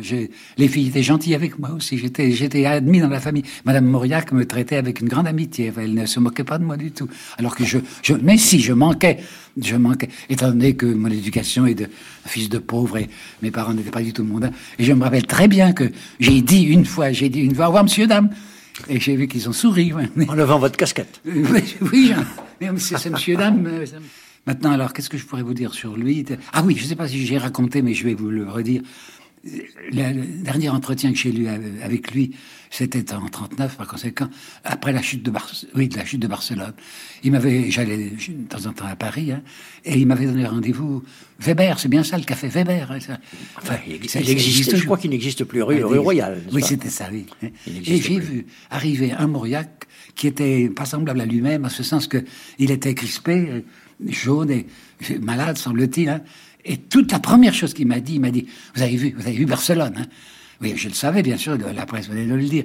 [SPEAKER 25] les filles étaient gentilles avec moi aussi. J'étais, j'étais admis dans la famille. Madame Mauriac me traitait avec une grande amitié. Enfin, elle ne se moquait pas de moi du tout. Alors que je, je mais si, je manquais, je manquais, étant donné que mon éducation est de fils de pauvre et mes parents n'étaient pas du tout mondains. Et je me rappelle très bien que j'ai dit une fois, j'ai dit une fois, au revoir, monsieur, dame. Et j'ai vu qu'ils ont souri.
[SPEAKER 26] En levant votre casquette. [laughs]
[SPEAKER 25] oui, oui, c'est, c'est monsieur, dame. Maintenant, alors, qu'est-ce que je pourrais vous dire sur lui? Ah oui, je ne sais pas si j'ai raconté, mais je vais vous le redire. Le, dernier entretien que j'ai eu avec lui, c'était en 39, par conséquent, après la chute de Bar oui, de la chute de Barcelone. Il m'avait, j'allais de temps en temps à Paris, hein, et il m'avait donné rendez-vous. Weber, c'est bien ça, le café Weber. hein, ça. Enfin,
[SPEAKER 26] il
[SPEAKER 25] ça-
[SPEAKER 26] il
[SPEAKER 25] ça
[SPEAKER 26] existe, je crois qu'il n'existe plus rue,
[SPEAKER 25] Ah,
[SPEAKER 26] rue
[SPEAKER 25] il-
[SPEAKER 26] Royale.
[SPEAKER 25] Oui, c'était ça, oui.
[SPEAKER 26] Il
[SPEAKER 25] Et j'ai vu arriver un Mauriac qui était pas semblable à lui-même, en ce sens que il était crispé, jaune et malade, semble-t-il. hein. Et toute la première chose qu'il m'a dit, il m'a dit, vous avez vu, vous avez vu Barcelone, hein? Oui, je le savais, bien sûr, la presse venait de le dire.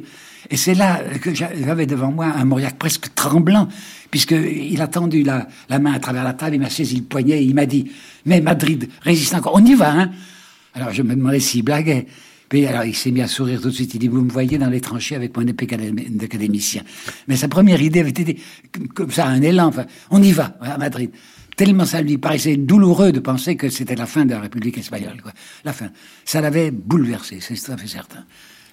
[SPEAKER 25] Et c'est là que j'a- j'avais devant moi un Mauriac presque tremblant, puisqu'il a tendu la, main à travers la table, il m'a saisi le poignet et il m'a dit, mais Madrid résiste encore, on y va, hein alors je me demandais s'il blaguait. Puis alors il s'est mis à sourire tout de suite. Il dit, vous me voyez dans les tranchées avec mon épée d'acadé- d'académicien. Mais sa première idée avait été comme- ça, un élan. Enfin, on y va à Madrid. Tellement ça lui paraissait douloureux de penser que c'était la fin de la République espagnole. Quoi. La fin. Ça l'avait bouleversé, c'est tout à fait certain.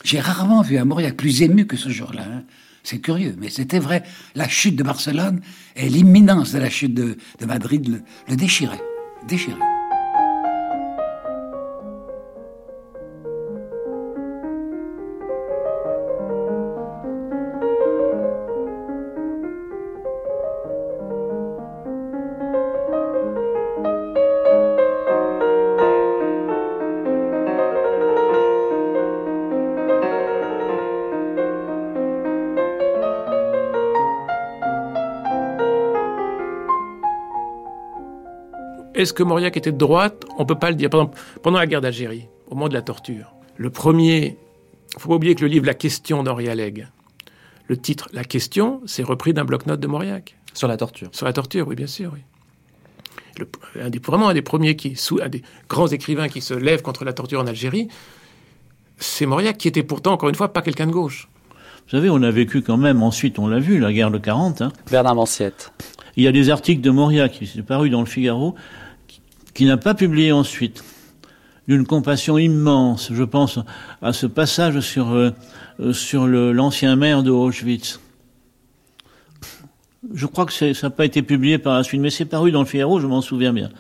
[SPEAKER 25] J'ai rarement vu un Mauriac plus ému que ce jour-là. hein. C'est curieux, mais c'était vrai. La chute de Barcelone et l'imminence de la chute de, de Madrid le, le déchirait. Déchirait.
[SPEAKER 6] Est-ce que Mauriac était de droite? On peut pas le dire. Par exemple, pendant la guerre d'Algérie, au moment de la torture, le premier. faut pas oublier que le livre La question d'Henri Alleg, le titre La question, c'est repris d'un bloc-notes de Mauriac.
[SPEAKER 1] Sur la torture.
[SPEAKER 6] Sur la torture, oui, bien sûr, oui. Le- un des, vraiment un des premiers qui, sous, un des grands écrivains qui se lève contre la torture en Algérie, c'est Mauriac, qui était pourtant, encore une fois, pas quelqu'un de gauche.
[SPEAKER 27] Vous savez, on a vécu quand même, ensuite on l'a vu, la guerre de 40. Hein.
[SPEAKER 1] Bernard Manciette.
[SPEAKER 27] Il y a des articles de Mauriac qui sont parus dans le Figaro, qui, n'a pas publié ensuite, d'une compassion immense. Je pense à ce passage sur, euh, euh, sur l'ancien maire de Auschwitz. Je crois que ça n'a pas été publié par la suite, mais c'est paru dans le Figaro, je m'en souviens bien.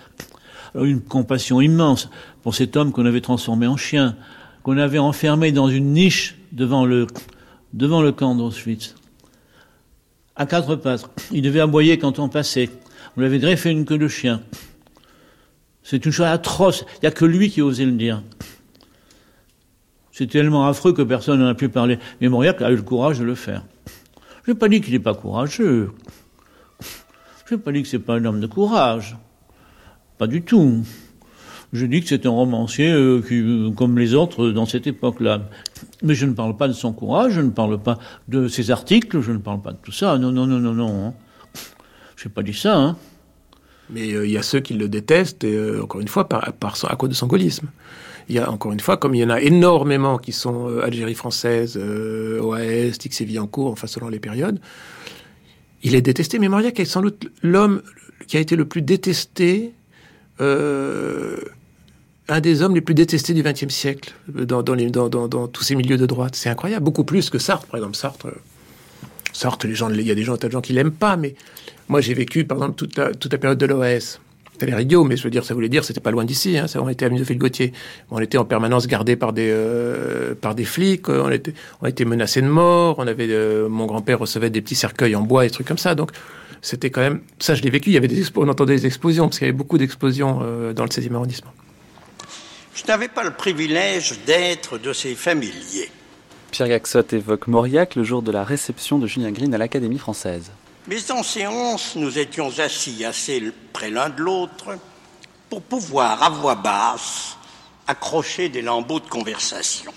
[SPEAKER 27] Alors, une compassion immense pour cet homme qu'on avait transformé en chien, qu'on avait enfermé dans une niche devant le, devant le camp d'Auschwitz. À quatre pattes. Il devait aboyer quand on passait. On lui avait greffé une queue de chien. C'est une chose atroce. Il n'y a que lui qui osait le dire. C'est tellement affreux que personne n'en a pu parler. Mais Mauriac a eu le courage de le faire. Je n'ai pas dit qu'il n'est pas courageux. Je n'ai pas dit que c'est pas un homme de courage. Pas du tout. Je dis que c'est un romancier euh, qui, euh, comme les autres euh, dans cette époque-là. Mais je ne parle pas de son courage, je ne parle pas de ses articles, je ne parle pas de tout ça. Non, non, non, non, non. hein. Je n'ai pas dit ça. Hein.
[SPEAKER 6] Mais euh, il y a ceux qui le détestent, euh, encore une fois, par, à cause de son gaullisme. Il y a, encore une fois, comme il y en a énormément qui sont euh, Algérie française, OAS, cours, enfin selon les périodes, il est détesté. Mais Mauriac est sans doute l'homme qui a été le plus détesté, un des hommes les plus détestés du XXe siècle, dans, tous ces milieux de droite. C'est incroyable, beaucoup plus que Sartre, par exemple. Sartre, Sartre, les gens, il y a des gens, tas de gens qui l'aiment pas, mais moi j'ai vécu, par exemple, toute la, toute la période de l'OAS. C'était l'air idiot, mais je veux dire, ça voulait dire, c'était pas loin d'ici. Hein, ça, on était à Minophile Gauthier. On était en permanence gardé par des euh, par des flics. On était on était menacé de mort. On avait euh, mon grand-père recevait des petits cercueils en bois et des trucs comme ça. Donc c'était quand même ça. Je l'ai vécu. Il y avait des on entendait des explosions parce qu'il y avait beaucoup d'explosions euh, dans le 16e arrondissement.
[SPEAKER 28] Je n'avais pas le privilège d'être de ses familiers.
[SPEAKER 1] Pierre Gaxot évoque Mauriac le jour de la réception de Julien Green à l'Académie française.
[SPEAKER 28] Mais en séance, nous étions assis assez près l'un de l'autre pour pouvoir, à voix basse, accrocher des lambeaux de conversation.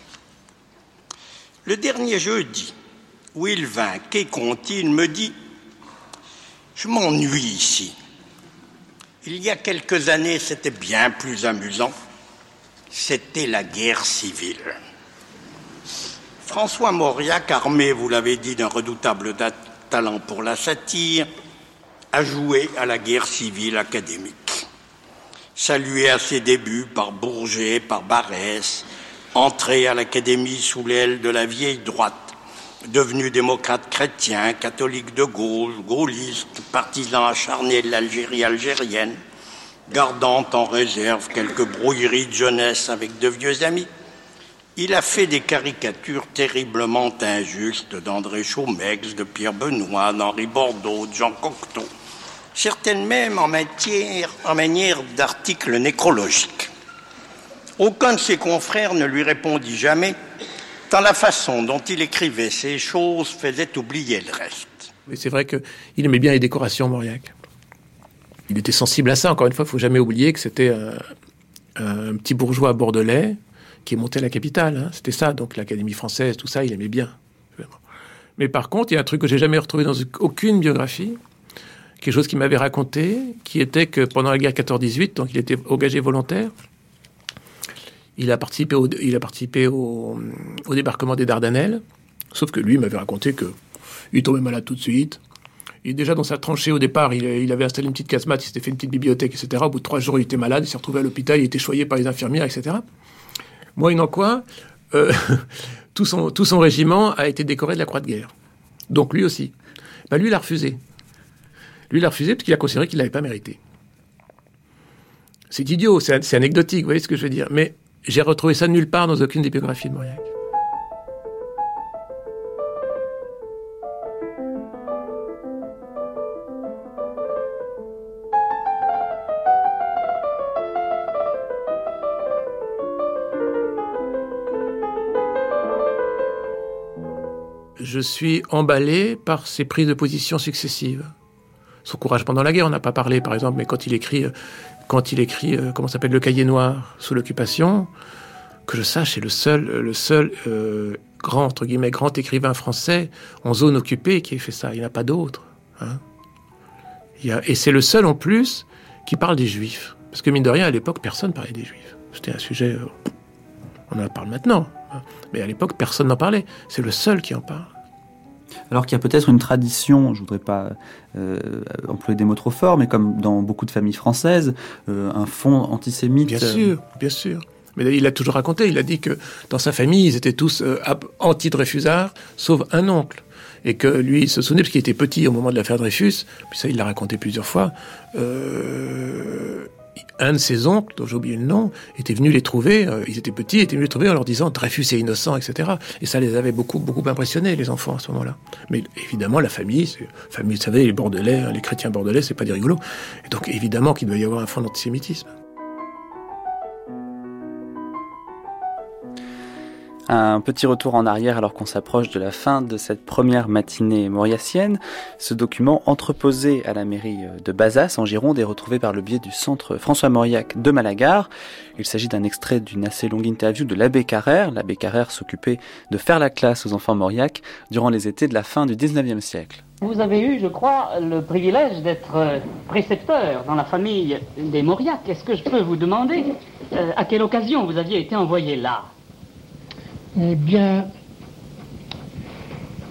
[SPEAKER 28] Le dernier jeudi, où il vint, qu'est conti, il me dit Je m'ennuie ici. Il y a quelques années, c'était bien plus amusant. c'était la guerre civile. François Mauriac, armé, vous l'avez dit, d'un redoutable talent pour la satire, a joué à la guerre civile académique. Salué à ses débuts par Bourget, par Barrès, entré à l'Académie sous l'aile de la vieille droite, devenu démocrate chrétien, catholique de gauche, gaulliste, partisan acharné de l'Algérie algérienne, gardant en réserve quelques brouilleries de jeunesse avec de vieux amis, il a fait des caricatures terriblement injustes d'André Chaumex, de Pierre Benoît, d'Henri Bordeaux, de Jean Cocteau, certaines même en matière, manière d'articles nécrologiques. Aucun de ses confrères ne lui répondit jamais, tant la façon dont il écrivait ces choses faisait oublier le reste.
[SPEAKER 6] Mais c'est vrai qu'il aimait bien les décorations, Mauriac. Il était sensible à ça. Encore une fois, il faut jamais oublier que c'était un, un petit bourgeois bordelais qui est monté à la capitale. hein. C'était ça, donc l'Académie française, tout ça, il aimait bien. Mais par contre, il y a un truc que j'ai jamais retrouvé dans aucune biographie, quelque chose qu'il m'avait raconté, qui était que pendant la guerre 14-18, donc il était engagé volontaire, il a participé au, il a participé au, débarquement des Dardanelles, sauf que lui m'avait raconté que il tombait malade tout de suite. Et déjà dans sa tranchée au départ, il, il avait installé une petite casemate, il s'était fait une petite bibliothèque, etc. Au bout de trois jours, il était malade, il s'est retrouvé à l'hôpital, il était choyé par les infirmières, etc. Moyennant quoi, euh, [laughs] tout, son, tout son régiment a été décoré de la croix de guerre. Donc lui aussi. Bah, lui, il a refusé. Lui, il a refusé parce qu'il a considéré qu'il l'avait pas mérité. C'est idiot, c'est c'est anecdotique, vous voyez ce que je veux dire. Mais j'ai retrouvé ça nulle part dans aucune des biographies de Mauriac. Je suis emballé par ses prises de position successives. Son courage pendant la guerre, on n'a pas parlé par exemple, mais quand il écrit, euh, quand il écrit, euh, comment s'appelle, le Cahier noir sous l'occupation, que je sache, c'est le seul, le seul euh, grand entre guillemets grand écrivain français en zone occupée qui ait fait ça. Il n'y en a pas d'autres. hein. Et c'est le seul en plus qui parle des Juifs, parce que mine de rien, à l'époque, personne parlait des Juifs. C'était un sujet, euh, on en parle maintenant, hein. mais à l'époque, personne n'en parlait. C'est le seul qui en parle.
[SPEAKER 1] Alors qu'il y a peut-être une tradition, je voudrais pas euh, employer des mots trop forts, mais comme dans beaucoup de familles françaises, euh, un fond antisémite.
[SPEAKER 6] Bien
[SPEAKER 1] euh,
[SPEAKER 6] sûr, bien sûr. Mais il a toujours raconté, il a dit que dans sa famille, ils étaient tous euh, anti-Dreyfusards, sauf un oncle. Et que lui, il se souvenait, parce qu'il était petit au moment de l'affaire Dreyfus, puis ça, il l'a raconté plusieurs fois, euh, un de ses oncles, dont j'ai oublié le nom, était venu les trouver, euh, ils étaient petits, était venu les trouver en leur disant Dreyfus est innocent, etc. Et ça les avait beaucoup, beaucoup impressionnés, les enfants, à ce moment-là. Mais évidemment, la famille, famille, vous savez, les Bordelais, hein, les chrétiens bordelais, c'est pas des rigolos. Et donc, évidemment qu'il doit y avoir un fond d'antisémitisme.
[SPEAKER 1] Un petit retour en arrière alors qu'on s'approche de la fin de cette première matinée mauriacienne. Ce document entreposé à la mairie de Bazas en Gironde est retrouvé par le biais du centre François Mauriac de Malagar. Il s'agit d'un extrait d'une assez longue interview de l'abbé Carrère. L'abbé Carrère s'occupait de faire la classe aux enfants Mauriac durant les étés de la fin du 19e siècle.
[SPEAKER 29] Vous avez eu, je crois, le privilège d'être euh, précepteur dans la famille des Mauriac. Est-ce que je peux vous demander euh, à quelle occasion vous aviez été envoyé là?
[SPEAKER 30] Eh bien,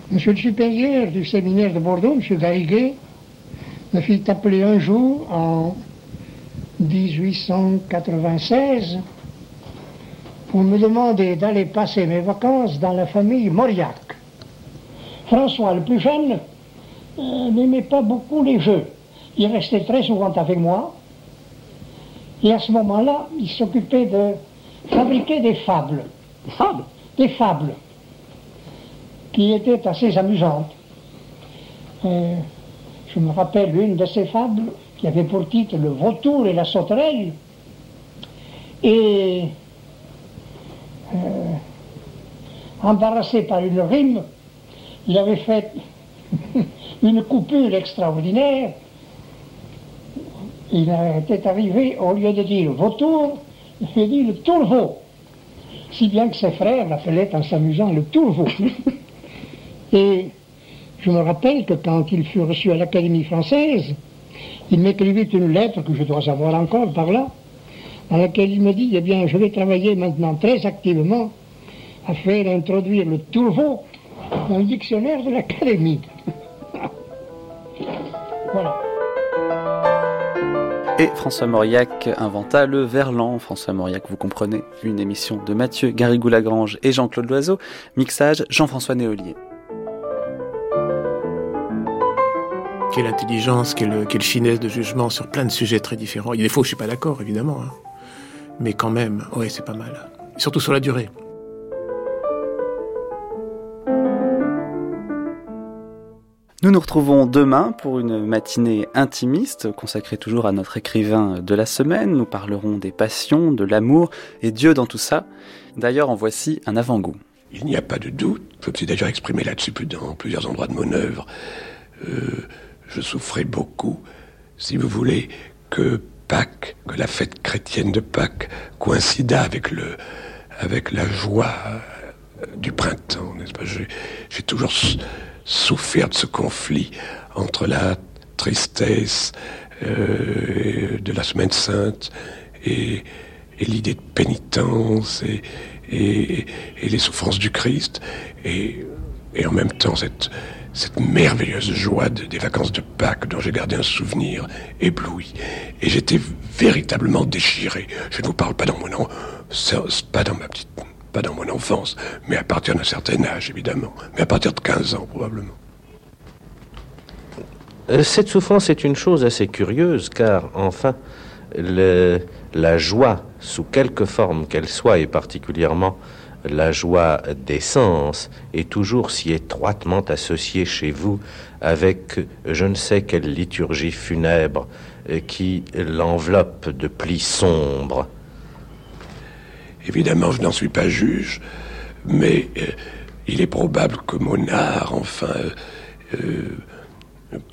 [SPEAKER 30] Monsieur le supérieur du séminaire de Bordeaux, Monsieur Garriguet, me fit appeler un jour en 1896 pour me demander d'aller passer mes vacances dans la famille Mauriac. François, le plus jeune, euh, n'aimait pas beaucoup les jeux. Il restait très souvent avec moi. Et à ce moment-là, il s'occupait de fabriquer des fables. Des fables? Des fables. Qui étaient assez amusantes. Euh, je me rappelle une de ces fables qui avait pour titre Le vautour et la sauterelle. Et euh, embarrassé par une rime, il avait fait [laughs] une coupure extraordinaire. Il était arrivé, au lieu de dire vautour, il avait dit le tourveau. Si bien que ses frères l'appelaient en s'amusant le tourveau. [laughs] Et je me rappelle que quand il fut reçu à l'Académie française, il m'écrivit une lettre que je dois avoir encore par là, dans laquelle il me dit, eh bien, je vais travailler maintenant très activement à faire introduire le Turgot dans le dictionnaire de l'Académie. [laughs] voilà.
[SPEAKER 1] Et François Mauriac inventa le verlan. François Mauriac, vous comprenez, une émission de Mathieu Garrigou-Lagrange et Jean-Claude Loiseau, mixage Jean-François Néolier.
[SPEAKER 6] Quelle intelligence, quelle, finesse de jugement sur plein de sujets très différents. Il fois où je suis pas d'accord, évidemment. Hein. Mais quand même, ouais, c'est pas mal. Surtout sur la durée.
[SPEAKER 1] Nous nous retrouvons demain pour une matinée intimiste consacrée toujours à notre écrivain de la semaine. Nous parlerons des passions, de l'amour et Dieu dans tout ça. D'ailleurs, en voici un avant-goût.
[SPEAKER 31] Il n'y a pas de doute, je me suis déjà exprimé là-dessus dans plusieurs endroits de mon œuvre. Euh, je souffrais beaucoup, si vous voulez, que Pâques, que la fête chrétienne de Pâques coïncida avec, le, avec la joie du printemps, n'est-ce pas? J'ai toujours souffert de ce conflit entre la tristesse euh, de la semaine sainte et, l'idée de pénitence et, les souffrances du Christ et, en même temps cette, merveilleuse joie de, des vacances de Pâques dont j'ai gardé un souvenir ébloui. Et j'étais véritablement déchiré. Je ne vous parle pas dans mon nom, pas dans ma petite dans mon enfance, mais à partir d'un certain âge, évidemment. Mais à partir de 15 ans, probablement.
[SPEAKER 32] Euh, cette souffrance est une chose assez curieuse, car enfin, la joie, sous quelque forme qu'elle soit, et particulièrement la joie des sens, est toujours si étroitement associée chez vous avec je ne sais quelle liturgie funèbre euh, qui l'enveloppe de plis sombres
[SPEAKER 31] Évidemment, je n'en suis pas juge, mais euh, il est probable que mon art, enfin, euh,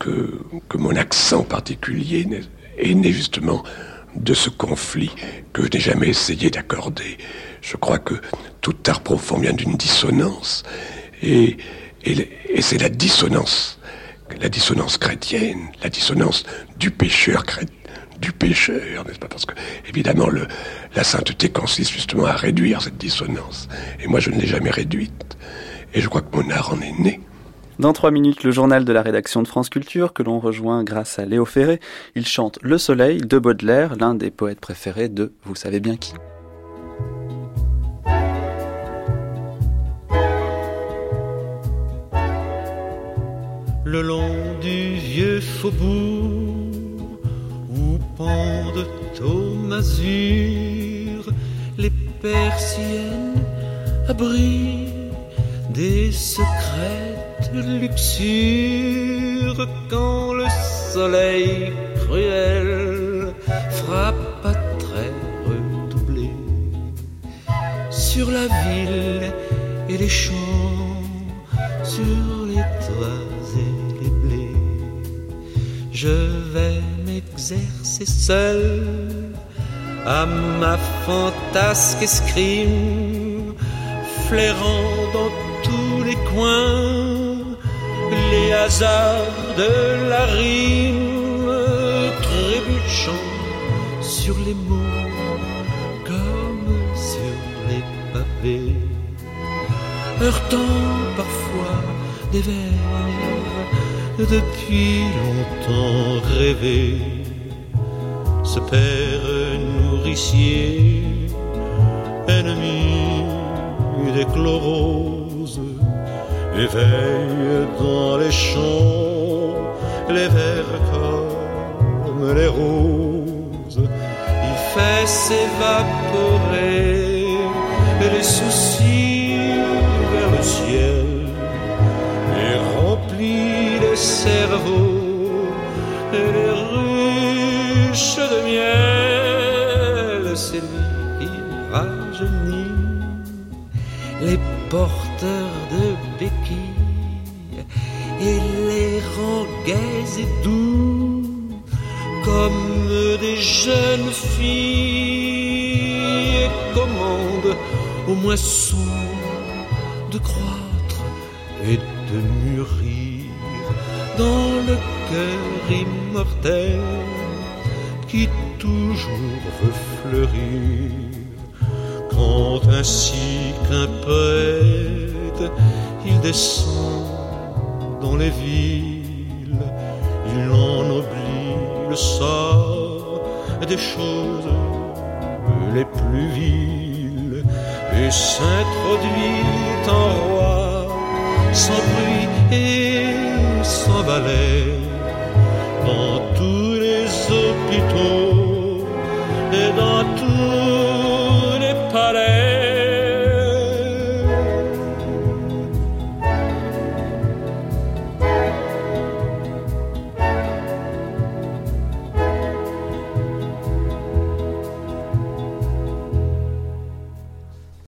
[SPEAKER 31] que, que, mon accent particulier est né justement de ce conflit que je n'ai jamais essayé d'accorder. Je crois que tout art profond vient d'une dissonance, et c'est la dissonance, la dissonance chrétienne, la dissonance du pécheur chrétien du pécheur, n'est-ce pas? Parce que, évidemment, le, la sainteté consiste justement à réduire cette dissonance. Et moi, je ne l'ai jamais réduite. Et je crois que mon art en est né.
[SPEAKER 1] Dans trois minutes, le journal de la rédaction de France Culture, que l'on rejoint grâce à Léo Ferré. Il chante Le Soleil de Baudelaire, l'un des poètes préférés de vous savez bien qui.
[SPEAKER 33] Le long du vieux faubourg de aux les persiennes abris des secrètes luxures quand le soleil cruel frappe à traits redoublés sur la ville et les champs, m'exercer seul à ma fantasque escrime, flairant dans tous les coins les hasards de la rime, trébuchant sur les mots comme sur les pavés, heurtant parfois des vers depuis longtemps rêvé. Ce père nourricier, ennemi des chloroses, éveille dans les champs les vers comme les roses. Il fait s'évaporer les soucis vers le ciel cerveau et les porteurs de béquilles et les rend gais et doux comme des jeunes filles et commande aux moissons de croître et de mûrir dans le cœur immortel qui toujours veut fleurir. Ainsi qu'un poète, il descend dans les villes, il en oublie le sort des choses les plus viles et s'introduit en roi sans bruit et sans balai. Dans tous les hôpitaux et dans